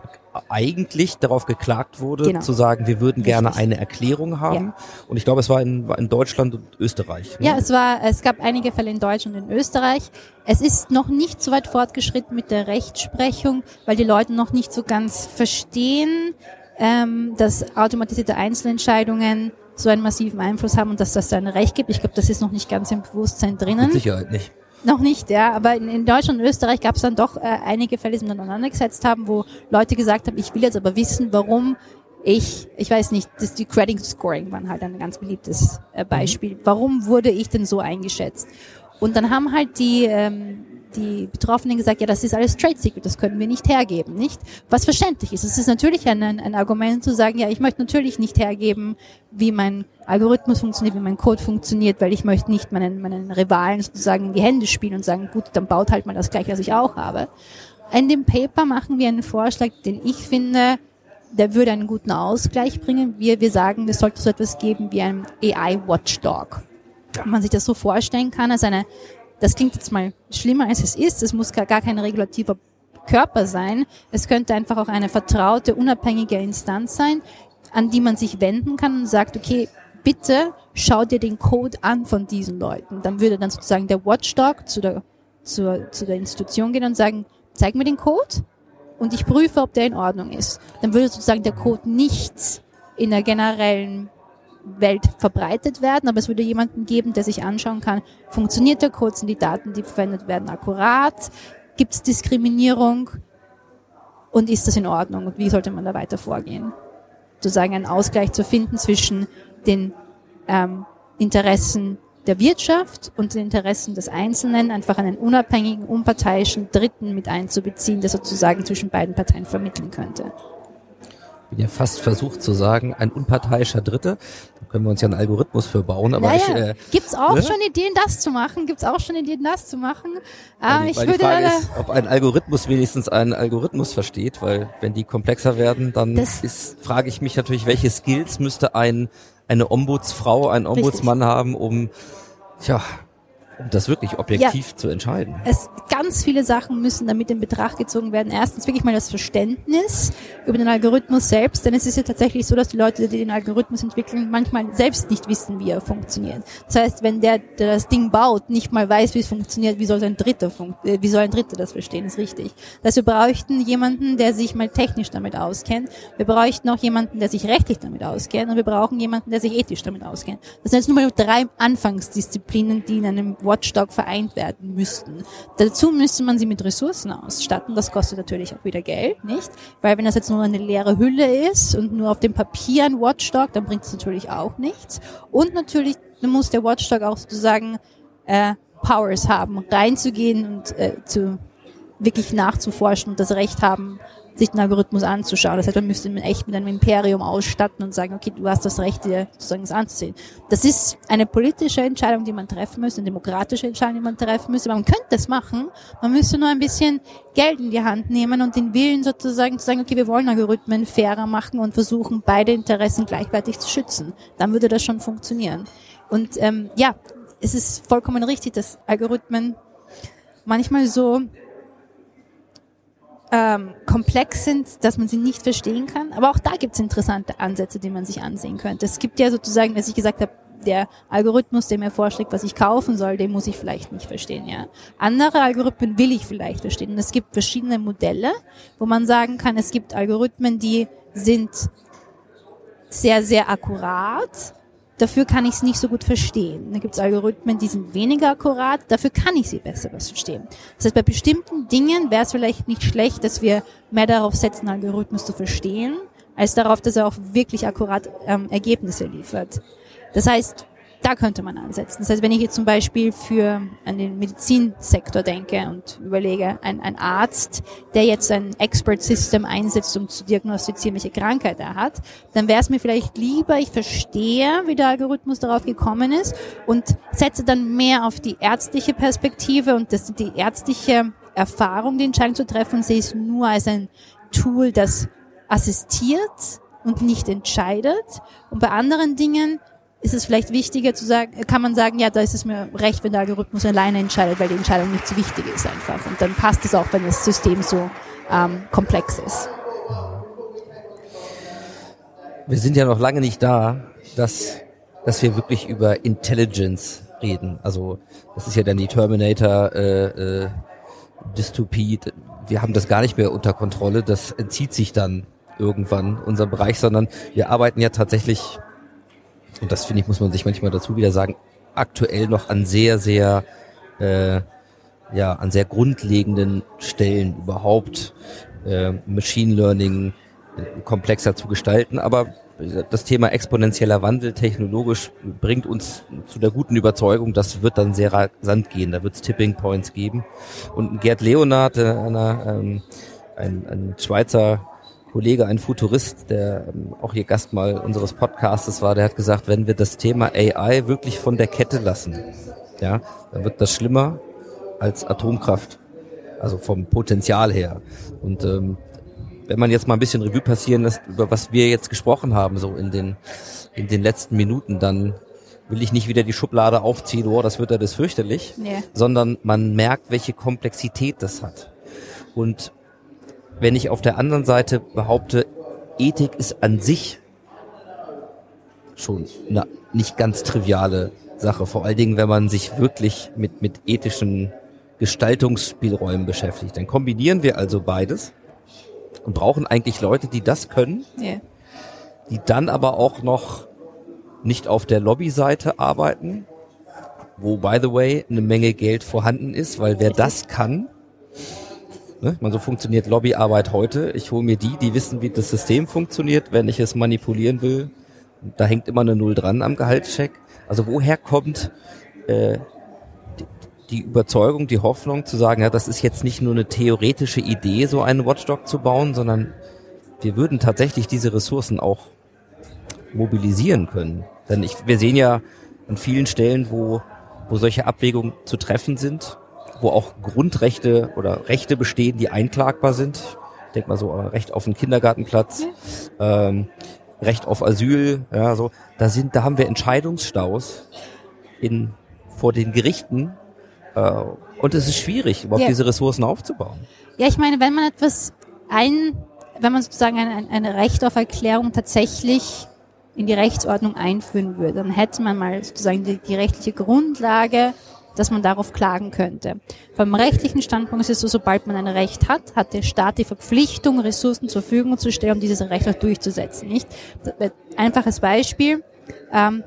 eigentlich darauf geklagt wurde, genau. zu sagen, wir würden Richtig. gerne eine Erklärung haben. Ja. Und ich glaube, es war in, war in Deutschland und Österreich. Ne? Ja, es war, es gab einige Fälle in Deutschland und in Österreich. Es ist noch nicht so weit fortgeschritten mit der Rechtsprechung, weil die Leute noch nicht so ganz verstehen, ähm, dass automatisierte Einzelentscheidungen so einen massiven Einfluss haben und dass das ein Recht gibt. Ich glaube, das ist noch nicht ganz im Bewusstsein drinnen. Mit Sicherheit nicht. Noch nicht, ja. Aber in, in Deutschland und Österreich gab es dann doch äh, einige Fälle, die sich miteinander gesetzt haben, wo Leute gesagt haben, ich will jetzt aber wissen, warum ich, ich weiß nicht, das, die Credit Scoring waren halt ein ganz beliebtes äh, Beispiel. Mhm. Warum wurde ich denn so eingeschätzt? Und dann haben halt die, ähm, die Betroffenen gesagt, ja, das ist alles Trade Secret, das können wir nicht hergeben, nicht? Was verständlich ist. Es ist natürlich ein, ein, Argument zu sagen, ja, ich möchte natürlich nicht hergeben, wie mein Algorithmus funktioniert, wie mein Code funktioniert, weil ich möchte nicht meinen, meinen Rivalen sozusagen in die Hände spielen und sagen, gut, dann baut halt mal das gleiche, was ich auch habe. In dem Paper machen wir einen Vorschlag, den ich finde, der würde einen guten Ausgleich bringen. Wir, wir sagen, es sollte so etwas geben wie ein AI Watchdog. Wenn man sich das so vorstellen kann, als eine, das klingt jetzt mal schlimmer als es ist, es muss gar, kein regulativer Körper sein. Es könnte einfach auch eine vertraute, unabhängige Instanz sein, an die man sich wenden kann und sagt, okay, bitte schau dir den Code an von diesen Leuten. Dann würde dann sozusagen der Watchdog zu der, zur, zu der Institution gehen und sagen, zeig mir den Code und ich prüfe, ob der in Ordnung ist. Dann würde sozusagen der Code nicht in der generellen Welt verbreitet werden, aber es würde jemanden geben, der sich anschauen kann, funktioniert der Code, sind die Daten, die verwendet werden, akkurat, gibt es Diskriminierung? Und ist das in Ordnung? Und wie sollte man da weiter vorgehen? Sozusagen einen Ausgleich zu finden zwischen den ähm, Interessen der Wirtschaft und den Interessen des Einzelnen, einfach einen unabhängigen, unparteiischen Dritten mit einzubeziehen, der sozusagen zwischen beiden Parteien vermitteln könnte bin ja fast versucht zu sagen, ein unparteiischer Dritte. Da können wir uns ja einen Algorithmus für bauen. Aber naja, ich, äh, gibt's auch ne? schon Ideen, das zu machen? Gibt's auch schon Ideen, das zu machen? Ah, weil, ich weil würde die Frage ist, ob ein Algorithmus wenigstens einen Algorithmus versteht, weil wenn die komplexer werden, dann ist, frage ich mich natürlich, welche Skills müsste ein eine Ombudsfrau, ein Ombudsmann haben, um tja, um das wirklich objektiv zu entscheiden. es ganz viele Sachen müssen damit in Betracht gezogen werden. Erstens wirklich mal das Verständnis über den Algorithmus selbst, denn es ist ja tatsächlich so, dass die Leute, die den Algorithmus entwickeln, manchmal selbst nicht wissen, wie er funktioniert. Das heißt, wenn der, der das Ding baut, nicht mal weiß, wie es funktioniert, wie soll ein Dritter äh, wie soll ein Dritter das verstehen, ist richtig. Das heißt, wir bräuchten jemanden, der sich mal technisch damit auskennt. Wir bräuchten auch jemanden, der sich rechtlich damit auskennt und wir brauchen jemanden, der sich ethisch damit auskennt. Das sind jetzt nur mal drei Anfangsdisziplinen, die in einem Watchdog vereint werden müssten. Dazu müsste man sie mit Ressourcen ausstatten. Das kostet natürlich auch wieder Geld, nicht? Weil wenn das jetzt nur eine leere Hülle ist und nur auf dem Papier ein Watchdog, dann bringt es natürlich auch nichts. Und natürlich muss der Watchdog auch sozusagen äh, Powers haben, reinzugehen und äh, zu wirklich nachzuforschen und das Recht haben, sich den Algorithmus anzuschauen. Das heißt, man müsste ihn echt mit einem Imperium ausstatten und sagen, okay, du hast das Recht, dir sozusagen das anzusehen. Das ist eine politische Entscheidung, die man treffen müsste, eine demokratische Entscheidung, die man treffen müsste. Man könnte das machen, man müsste nur ein bisschen Geld in die Hand nehmen und den Willen sozusagen zu sagen, okay, wir wollen Algorithmen fairer machen und versuchen, beide Interessen gleichwertig zu schützen. Dann würde das schon funktionieren. Und ähm, ja, es ist vollkommen richtig, dass Algorithmen manchmal so ähm, komplex sind, dass man sie nicht verstehen kann. Aber auch da gibt es interessante Ansätze, die man sich ansehen könnte. Es gibt ja sozusagen, dass ich gesagt habe, der Algorithmus, der mir vorschlägt, was ich kaufen soll, den muss ich vielleicht nicht verstehen, ja. Andere Algorithmen will ich vielleicht verstehen. Und es gibt verschiedene Modelle, wo man sagen kann, es gibt Algorithmen, die sind sehr, sehr akkurat. Dafür kann ich es nicht so gut verstehen. Dann gibt es Algorithmen, die sind weniger akkurat. Dafür kann ich sie besser verstehen. Das heißt, bei bestimmten Dingen wäre es vielleicht nicht schlecht, dass wir mehr darauf setzen, Algorithmus zu verstehen, als darauf, dass er auch wirklich akkurat ähm, Ergebnisse liefert. Das heißt, da könnte man ansetzen. Das heißt, wenn ich jetzt zum Beispiel für an den Medizinsektor denke und überlege, ein, ein Arzt, der jetzt ein Expert System einsetzt, um zu diagnostizieren, welche Krankheit er hat, dann wäre es mir vielleicht lieber, ich verstehe, wie der Algorithmus darauf gekommen ist und setze dann mehr auf die ärztliche Perspektive und das, die ärztliche Erfahrung, die Entscheidung zu treffen, sehe es nur als ein Tool, das assistiert und nicht entscheidet. Und bei anderen Dingen ist es vielleicht wichtiger zu sagen, kann man sagen, ja, da ist es mir recht, wenn der Algorithmus alleine entscheidet, weil die Entscheidung nicht so wichtig ist einfach. Und dann passt es auch, wenn das System so ähm, komplex ist. Wir sind ja noch lange nicht da, dass, dass wir wirklich über Intelligence reden. Also das ist ja dann die Terminator äh, äh, Dystopie. Wir haben das gar nicht mehr unter Kontrolle. Das entzieht sich dann irgendwann unserem Bereich, sondern wir arbeiten ja tatsächlich, und das finde ich, muss man sich manchmal dazu wieder sagen, aktuell noch an sehr, sehr äh, ja, an sehr grundlegenden Stellen überhaupt äh, Machine Learning äh, komplexer zu gestalten. Aber das Thema exponentieller Wandel technologisch bringt uns zu der guten Überzeugung, das wird dann sehr rasant gehen, da wird es Tipping Points geben. Und Gerd Leonard, äh, einer, ähm, ein, ein Schweizer Kollege, ein Futurist, der ähm, auch hier Gast mal unseres Podcastes war, der hat gesagt, wenn wir das Thema AI wirklich von der Kette lassen, ja, dann wird das schlimmer als Atomkraft. Also vom Potenzial her. Und ähm, wenn man jetzt mal ein bisschen Revue passieren lässt, über was wir jetzt gesprochen haben, so in den, in den letzten Minuten, dann will ich nicht wieder die Schublade aufziehen, oh, das wird ja das fürchterlich, Nee. sondern man merkt, welche Komplexität das hat. Und wenn ich auf der anderen Seite behaupte, Ethik ist an sich schon eine nicht ganz triviale Sache, vor allen Dingen, wenn man sich wirklich mit, mit ethischen Gestaltungsspielräumen beschäftigt. Dann kombinieren wir also beides und brauchen eigentlich Leute, die das können, Ja. die dann aber auch noch nicht auf der Lobbyseite arbeiten, wo by the way eine Menge Geld vorhanden ist, weil wer das kann, ne, meine, so funktioniert Lobbyarbeit heute. Ich hole mir die, die wissen, wie das System funktioniert, wenn ich es manipulieren will. Da hängt immer eine Null dran am Gehaltscheck. Also woher kommt äh, die, die Überzeugung, die Hoffnung zu sagen, ja, das ist jetzt nicht nur eine theoretische Idee, so einen Watchdog zu bauen, sondern wir würden tatsächlich diese Ressourcen auch mobilisieren können. Denn ich, wir sehen ja an vielen Stellen, wo, wo solche Abwägungen zu treffen sind, wo auch Grundrechte oder Rechte bestehen, die einklagbar sind. Ich denke mal so Recht auf einen Kindergartenplatz, ähm, Recht auf Asyl, ja, so. Da sind, da haben wir Entscheidungsstaus in, vor den Gerichten, äh, und es ist schwierig, überhaupt Ja. diese Ressourcen aufzubauen. Ja, ich meine, wenn man etwas ein, wenn man sozusagen eine- eine Recht auf Erklärung tatsächlich in die Rechtsordnung einführen würde, dann hätte man mal sozusagen die, die rechtliche Grundlage, dass man darauf klagen könnte. Vom rechtlichen Standpunkt ist es so, sobald man ein Recht hat, hat der Staat die Verpflichtung, Ressourcen zur Verfügung zu stellen, um dieses Recht auch durchzusetzen. Nicht? Einfaches Beispiel. Ähm,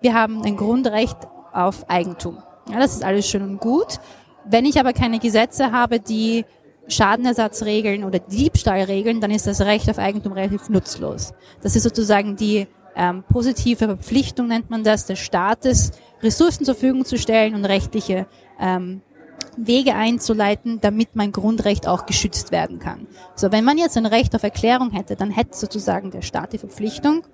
wir haben ein Grundrecht auf Eigentum. Ja, das ist alles schön und gut. Wenn ich aber keine Gesetze habe, die Schadenersatzregeln oder Diebstahlregeln, dann ist das Recht auf Eigentum relativ nutzlos. Das ist sozusagen die ähm, positive Verpflichtung, nennt man das, des Staates, Ressourcen zur Verfügung zu stellen und rechtliche ähm, Wege einzuleiten, damit mein Grundrecht auch geschützt werden kann. So, wenn man jetzt ein Recht auf Erklärung hätte, dann hätte sozusagen der Staat die Verpflichtung,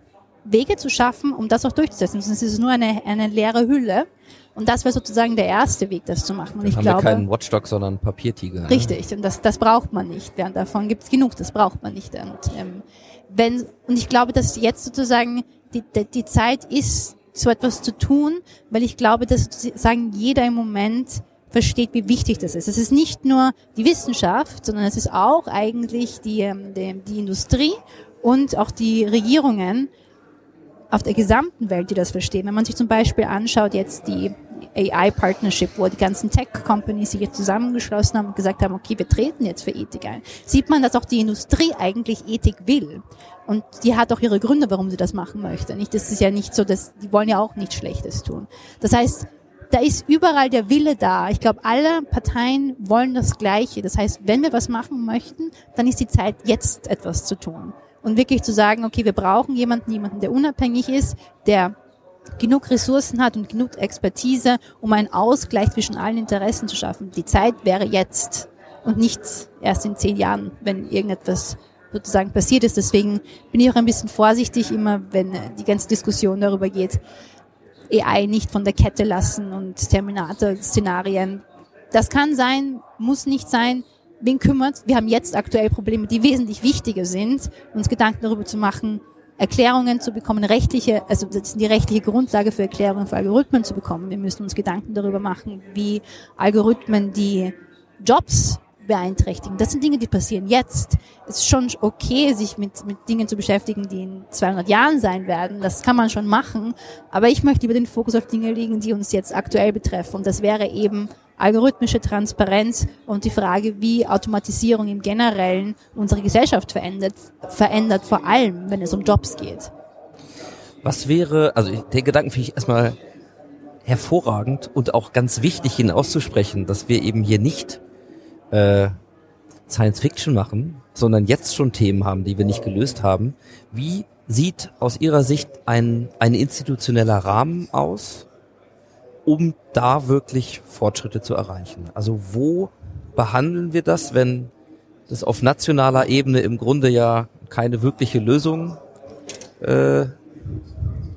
Wege zu schaffen, um das auch durchzusetzen. Sonst ist es nur eine, eine leere Hülle. Und das wäre sozusagen der erste Weg, das zu machen. Und ich haben glaube, wir keinen Watchdog, sondern Papiertiger. ne? Richtig, und das, das braucht man nicht. Während davon gibt es genug, das braucht man nicht. Und, ähm, wenn, und ich glaube, dass jetzt sozusagen die, die, die Zeit ist, so etwas zu tun, weil ich glaube, dass sozusagen jeder im Moment versteht, wie wichtig das ist. Es ist nicht nur die Wissenschaft, sondern es ist auch eigentlich die, ähm, die, die Industrie und auch die Regierungen auf der gesamten Welt, die das verstehen. Wenn man sich zum Beispiel anschaut, jetzt die AI-Partnership, wo die ganzen Tech-Companies sich jetzt zusammengeschlossen haben und gesagt haben, okay, wir treten jetzt für Ethik ein, sieht man, dass auch die Industrie eigentlich Ethik will. Und die hat auch ihre Gründe, warum sie das machen möchte. Nicht, das ist ja nicht so, dass die wollen ja auch nichts Schlechtes tun. Das heißt, da ist überall der Wille da. Ich glaube, alle Parteien wollen das Gleiche. Das heißt, wenn wir was machen möchten, dann ist die Zeit, jetzt etwas zu tun. Und wirklich zu sagen, okay, wir brauchen jemanden, jemanden, der unabhängig ist, der genug Ressourcen hat und genug Expertise, um einen Ausgleich zwischen allen Interessen zu schaffen. Die Zeit wäre jetzt und nicht erst in zehn Jahren, wenn irgendetwas sozusagen passiert ist. Deswegen bin ich auch ein bisschen vorsichtig immer, wenn die ganze Diskussion darüber geht, AI nicht von der Kette lassen und Terminator-Szenarien. Das kann sein, muss nicht sein. Wen kümmert? Wir haben jetzt aktuell Probleme, die wesentlich wichtiger sind, uns Gedanken darüber zu machen, Erklärungen zu bekommen, rechtliche, also das die rechtliche Grundlage für Erklärungen für Algorithmen zu bekommen. Wir müssen uns Gedanken darüber machen, wie Algorithmen die Jobs beeinträchtigen. Das sind Dinge, die passieren jetzt. Es ist schon okay, sich mit, mit Dingen zu beschäftigen, die in 200 Jahren sein werden. Das kann man schon machen. Aber ich möchte lieber den Fokus auf Dinge legen, die uns jetzt aktuell betreffen. Und das wäre eben algorithmische Transparenz und die Frage, wie Automatisierung im Generellen unsere Gesellschaft verändert, verändert, vor allem, wenn es um Jobs geht. Was wäre, also den Gedanken finde ich erstmal hervorragend und auch ganz wichtig, ihn auszusprechen, dass wir eben hier nicht äh, Science Fiction machen, sondern jetzt schon Themen haben, die wir nicht gelöst haben. Wie sieht aus Ihrer Sicht ein, ein institutioneller Rahmen aus, um da wirklich Fortschritte zu erreichen? Also wo behandeln wir das, wenn das auf nationaler Ebene im Grunde ja keine wirkliche Lösung äh,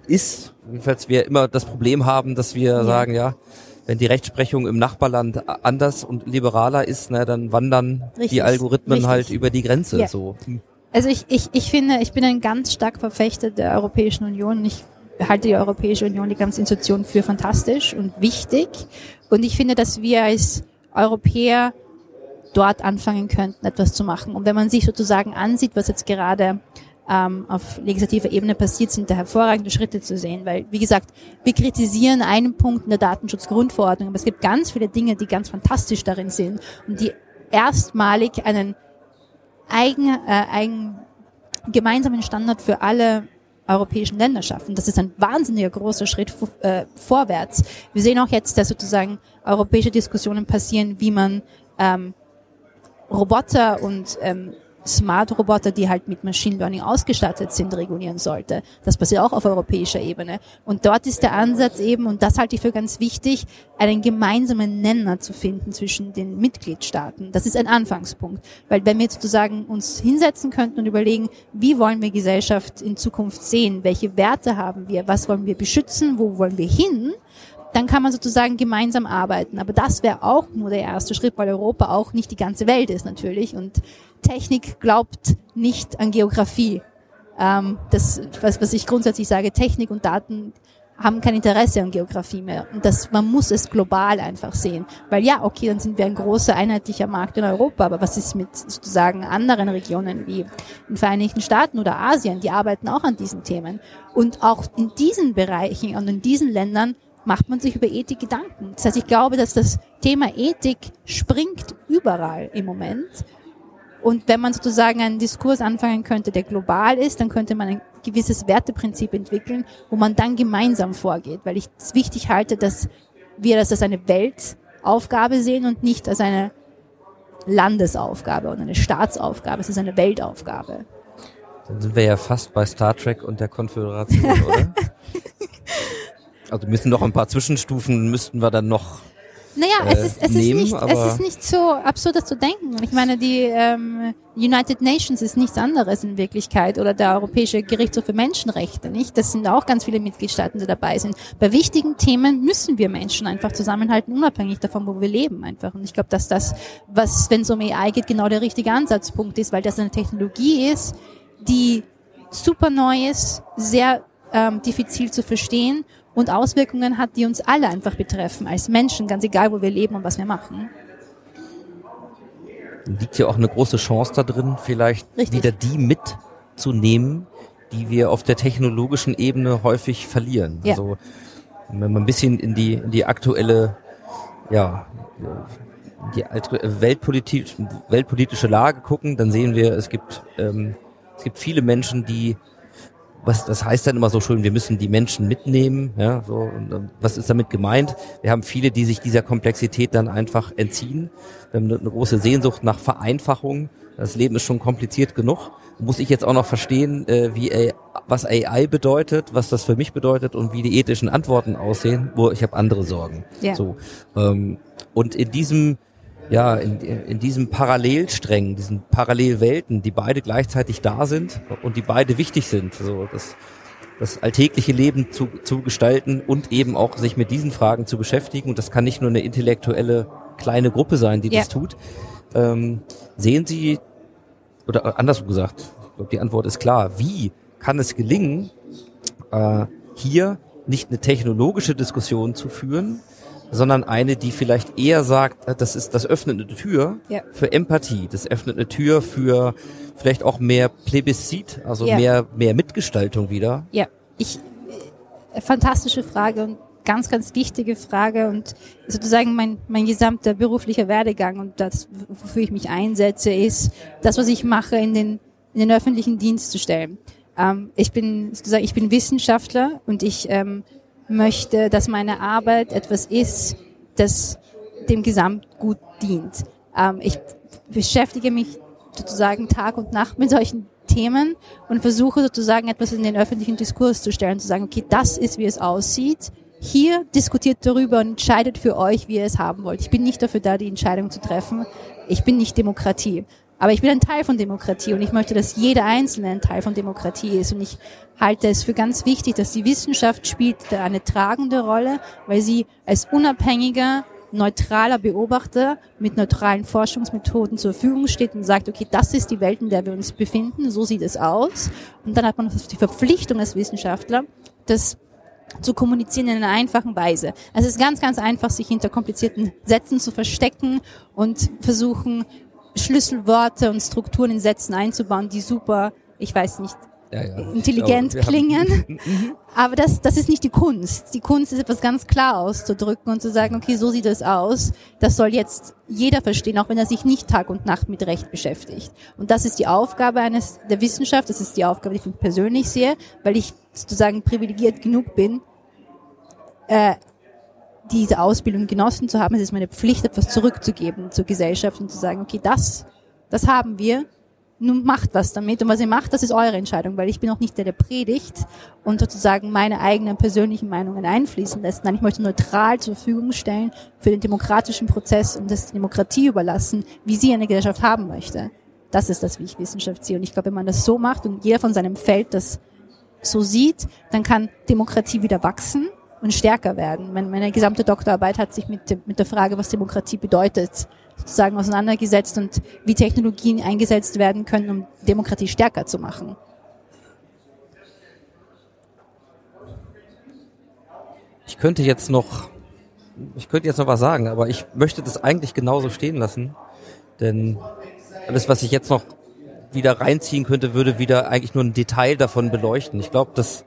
ist? Jedenfalls wir immer das Problem haben, dass wir Ja. sagen, ja, wenn die Rechtsprechung im Nachbarland anders und liberaler ist, na, dann wandern die Richtig, Algorithmen richtig. halt über die Grenze. Ja. So. Also ich, ich, ich finde, ich bin ein ganz stark Verfechter der Europäischen Union. Ich halte die Europäische Union, die ganze Institution für fantastisch und wichtig. Und ich finde, dass wir als Europäer dort anfangen könnten, etwas zu machen. Und wenn man sich sozusagen ansieht, was jetzt gerade ähm, auf legislativer Ebene passiert, sind da hervorragende Schritte zu sehen. Weil, wie gesagt, wir kritisieren einen Punkt in der Datenschutzgrundverordnung, aber es gibt ganz viele Dinge, die ganz fantastisch darin sind und die erstmalig einen eigen, äh, eigen gemeinsamen Standard für alle europäischen Länder schaffen. Das ist ein wahnsinniger großer Schritt äh, vorwärts. Wir sehen auch jetzt, dass sozusagen europäische Diskussionen passieren, wie man ähm, Roboter und ähm, Smart-Roboter, die halt mit Machine Learning ausgestattet sind, regulieren sollte. Das passiert auch auf europäischer Ebene. Und dort ist der Ansatz eben, und das halte ich für ganz wichtig, einen gemeinsamen Nenner zu finden zwischen den Mitgliedstaaten. Das ist ein Anfangspunkt. Weil wenn wir sozusagen uns hinsetzen könnten und überlegen, wie wollen wir Gesellschaft in Zukunft sehen, welche Werte haben wir, was wollen wir beschützen, wo wollen wir hin, dann kann man sozusagen gemeinsam arbeiten. Aber das wäre auch nur der erste Schritt, weil Europa auch nicht die ganze Welt ist natürlich. Und Technik glaubt nicht an Geografie. Ähm, das, was, was ich grundsätzlich sage, Technik und Daten haben kein Interesse an Geografie mehr. Und das, man muss es global einfach sehen. Weil ja, okay, dann sind wir ein großer einheitlicher Markt in Europa, aber was ist mit sozusagen anderen Regionen wie den Vereinigten Staaten oder Asien? Die arbeiten auch an diesen Themen. Und auch in diesen Bereichen und in diesen Ländern macht man sich über Ethik Gedanken. Das heißt, ich glaube, dass das Thema Ethik springt überall im Moment. Und wenn man sozusagen einen Diskurs anfangen könnte, der global ist, dann könnte man ein gewisses Werteprinzip entwickeln, wo man dann gemeinsam vorgeht, weil ich es wichtig halte, dass wir das als eine Weltaufgabe sehen und nicht als eine Landesaufgabe oder eine Staatsaufgabe. Es ist eine Weltaufgabe. Dann sind wir ja fast bei Star Trek und der Konföderation, oder? Also müssen noch ein paar Zwischenstufen müssten wir dann noch. Naja, äh, es, ist, es, ist nehmen, nicht, es ist nicht so absurd, das zu denken. Ich meine, die ähm, United Nations ist nichts anderes in Wirklichkeit oder der Europäische Gerichtshof für Menschenrechte, nicht? Das sind auch ganz viele Mitgliedstaaten, die dabei sind. Bei wichtigen Themen müssen wir Menschen einfach zusammenhalten, unabhängig davon, wo wir leben einfach. Und ich glaube, dass das, was, wenn es um AI geht, genau der richtige Ansatzpunkt ist, weil das eine Technologie ist, die super neu ist, sehr ähm, diffizil zu verstehen und Auswirkungen hat, die uns alle einfach betreffen, als Menschen, ganz egal, wo wir leben und was wir machen. liegt ja auch eine große Chance da drin, vielleicht Richtig. wieder die mitzunehmen, die wir auf der technologischen Ebene häufig verlieren. Ja. Also wenn wir ein bisschen in die, in die aktuelle, ja, die alte weltpolitisch, weltpolitische Lage gucken, dann sehen wir, es gibt, ähm, es gibt viele Menschen, die was das heißt dann immer so schön, wir müssen die Menschen mitnehmen, ja, so und, ähm, was ist damit gemeint? Wir haben viele, die sich dieser Komplexität dann einfach entziehen. Wir haben eine, eine große Sehnsucht nach Vereinfachung. Das Leben ist schon kompliziert genug. Muss ich jetzt auch noch verstehen, äh, wie A was AI bedeutet, was das für mich bedeutet und wie die ethischen Antworten aussehen, wo ich habe andere Sorgen. Ja. So ähm, und in diesem ja, in, in diesem Parallelsträngen, diesen Parallelwelten, die beide gleichzeitig da sind und die beide wichtig sind, so das, das alltägliche Leben zu, zu gestalten und eben auch sich mit diesen Fragen zu beschäftigen. Und das kann nicht nur eine intellektuelle kleine Gruppe sein, die Ja. das tut. Ähm, sehen Sie, oder andersrum gesagt, ich glaube, die Antwort ist klar, wie kann es gelingen, äh, hier nicht eine technologische Diskussion zu führen, sondern eine, die vielleicht eher sagt, äh, das ist, das öffnet eine Tür Ja. für Empathie, das öffnet eine Tür für vielleicht auch mehr Plebiszit, also Ja. mehr, mehr Mitgestaltung wieder. Ja, ich, äh, fantastische Frage und ganz, ganz wichtige Frage und sozusagen mein, mein gesamter beruflicher Werdegang und das, wofür ich mich einsetze, ist das, was ich mache, in den, in den öffentlichen Dienst zu stellen. Ähm, ich bin sozusagen, ich bin Wissenschaftler und ich ähm, möchte, dass meine Arbeit etwas ist, das dem Gesamtgut dient. Ähm, ich beschäftige mich sozusagen Tag und Nacht mit solchen Themen und versuche sozusagen etwas in den öffentlichen Diskurs zu stellen, zu sagen, okay, das ist, wie es aussieht. Hier diskutiert darüber und entscheidet für euch, wie ihr es haben wollt. Ich bin nicht dafür da, die Entscheidung zu treffen. Ich bin nicht Demokratie. Aber ich bin ein Teil von Demokratie und ich möchte, dass jeder Einzelne ein Teil von Demokratie ist. Und ich halte es für ganz wichtig, dass die Wissenschaft spielt eine tragende Rolle, weil sie als unabhängiger, neutraler Beobachter mit neutralen Forschungsmethoden zur Verfügung steht und sagt, okay, das ist die Welt, in der wir uns befinden, so sieht es aus. Und dann hat man die Verpflichtung als Wissenschaftler, das zu kommunizieren in einer einfachen Weise. Also es ist ganz, ganz einfach, sich hinter komplizierten Sätzen zu verstecken und versuchen, Schlüsselworte und Strukturen in Sätzen einzubauen, die super, ich weiß nicht, Ja, ja. intelligent glaube, klingen. Aber das, das ist nicht die Kunst. Die Kunst ist etwas ganz klar auszudrücken und zu sagen, okay, so sieht es aus. Das soll jetzt jeder verstehen, auch wenn er sich nicht Tag und Nacht mit Recht beschäftigt. Und das ist die Aufgabe eines der Wissenschaft. Das ist die Aufgabe, die ich persönlich sehe, weil ich sozusagen privilegiert genug bin, äh, diese Ausbildung genossen zu haben. Es ist meine Pflicht, etwas zurückzugeben zur Gesellschaft und zu sagen, okay, das, das haben wir. Nun macht was damit. Und was ihr macht, das ist eure Entscheidung, weil ich bin auch nicht der, der predigt und sozusagen meine eigenen persönlichen Meinungen einfließen lässt. Nein, ich möchte neutral zur Verfügung stellen für den demokratischen Prozess und das Demokratie überlassen, wie sie eine Gesellschaft haben möchte. Das ist das, wie ich Wissenschaft sehe. Und ich glaube, wenn man das so macht und jeder von seinem Feld das so sieht, dann kann Demokratie wieder wachsen und stärker werden. Meine, meine gesamte Doktorarbeit hat sich mit, mit der Frage, was Demokratie bedeutet, sozusagen auseinandergesetzt und wie Technologien eingesetzt werden können, um Demokratie stärker zu machen. Ich könnte jetzt noch, ich könnte jetzt noch was sagen, aber ich möchte das eigentlich genauso stehen lassen, denn alles, was ich jetzt noch wieder reinziehen könnte, würde wieder eigentlich nur ein Detail davon beleuchten. Ich glaube, das,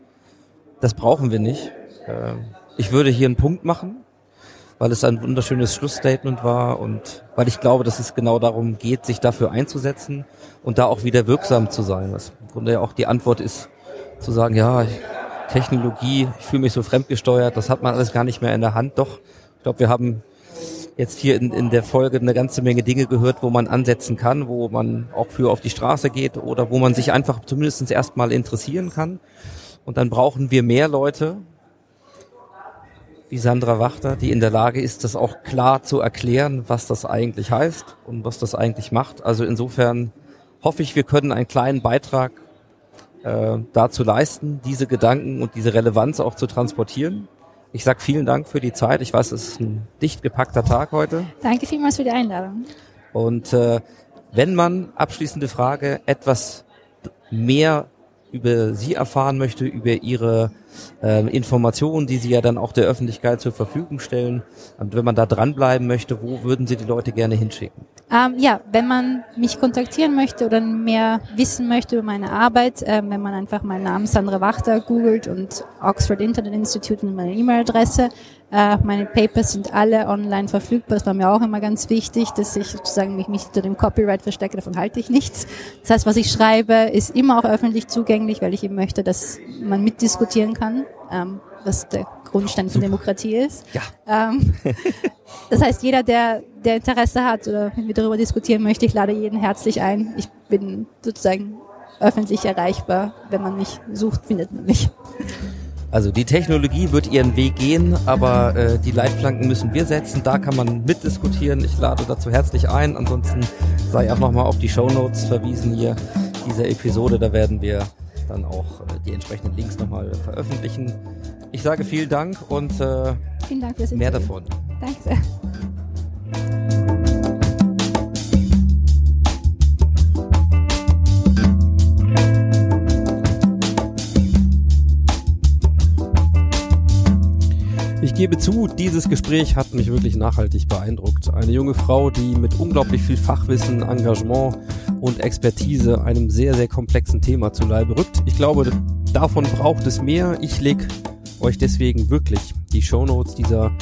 das brauchen wir nicht. Ähm, Ich würde hier einen Punkt machen, weil es ein wunderschönes Schlussstatement war und weil ich glaube, dass es genau darum geht, sich dafür einzusetzen und da auch wieder wirksam zu sein. Was im Grunde ja auch die Antwort ist, zu sagen, ja, Technologie, ich fühle mich so fremdgesteuert, das hat man alles gar nicht mehr in der Hand. Doch, ich glaube, wir haben jetzt hier in, in der Folge eine ganze Menge Dinge gehört, wo man ansetzen kann, wo man auch für auf die Straße geht oder wo man sich einfach zumindest erstmal interessieren kann. Und dann brauchen wir mehr Leute, wie Sandra Wachter, die in der Lage ist, das auch klar zu erklären, was das eigentlich heißt und was das eigentlich macht. Also insofern hoffe ich, wir können einen kleinen Beitrag äh, dazu leisten, diese Gedanken und diese Relevanz auch zu transportieren. Ich sag vielen Dank für die Zeit. Ich weiß, es ist ein dicht gepackter Tag heute. Danke vielmals für die Einladung. Und äh, wenn man, abschließende Frage, etwas mehr über Sie erfahren möchte, über Ihre ähm, Informationen, die Sie ja dann auch der Öffentlichkeit zur Verfügung stellen, und wenn man da dranbleiben möchte, wo würden Sie die Leute gerne hinschicken? Ähm, ja, wenn man mich kontaktieren möchte oder mehr wissen möchte über meine Arbeit, ähm, wenn man einfach meinen Namen Sandra Wachter googelt und Oxford Internet Institute und meine E-Mail-Adresse. Äh, meine Papers sind alle online verfügbar. Das war mir auch immer ganz wichtig, dass ich sozusagen mich nicht unter dem Copyright verstecke. Davon halte ich nichts. Das heißt, was ich schreibe, ist immer auch öffentlich zugänglich, weil ich eben möchte, dass man mitdiskutieren kann, ähm, was der Grundstein von Demokratie ist. Ja. Ähm, das heißt, jeder, der, der Interesse hat oder mit mir darüber diskutieren möchte, ich lade jeden herzlich ein. Ich bin sozusagen öffentlich erreichbar. Wenn man mich sucht, findet man mich. Also die Technologie wird ihren Weg gehen, aber äh, die Leitplanken müssen wir setzen. Da kann man mitdiskutieren. Ich lade dazu herzlich ein. Ansonsten sei auch nochmal auf die Shownotes verwiesen hier dieser Episode. Da werden wir dann auch äh, die entsprechenden Links nochmal veröffentlichen. Ich sage vielen Dank und äh, Vielen Dank mehr davon. Danke sehr. Ich gebe zu, dieses Gespräch hat mich wirklich nachhaltig beeindruckt. Eine junge Frau, die mit unglaublich viel Fachwissen, Engagement und Expertise einem sehr, sehr komplexen Thema zu Leibe rückt. Ich glaube, davon braucht es mehr. Ich leg euch deswegen wirklich die Shownotes dieser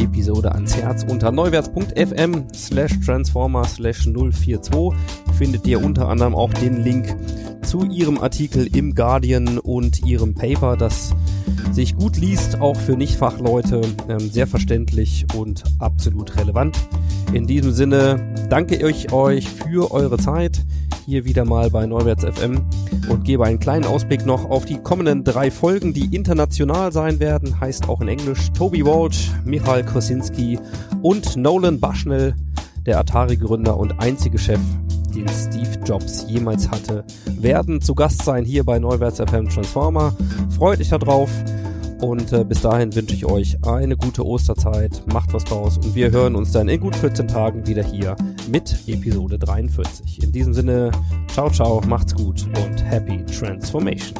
Episode ans Herz. Unter neuwärts.fm slash transformer slash 042 findet ihr unter anderem auch den Link zu ihrem Artikel im Guardian und ihrem Paper, das sich gut liest, auch für Nichtfachleute, ähm, sehr verständlich und absolut relevant. In diesem Sinne danke ich euch für eure Zeit hier wieder mal bei Neuwärts FM und gebe einen kleinen Ausblick noch auf die kommenden drei Folgen, die international sein werden, heißt auch in Englisch Toby Walsh, Michael Kosinski und Nolan Bushnell, der Atari-Gründer und einzige Chef, den Steve Jobs jemals hatte, werden zu Gast sein hier bei Neuwärts FM Transformer. Freut euch darauf. Und äh, bis dahin wünsche ich euch eine gute Osterzeit. Macht was draus. Und wir hören uns dann in gut 14 Tagen wieder hier mit Episode 43. In diesem Sinne, ciao, ciao, macht's gut und happy transformation.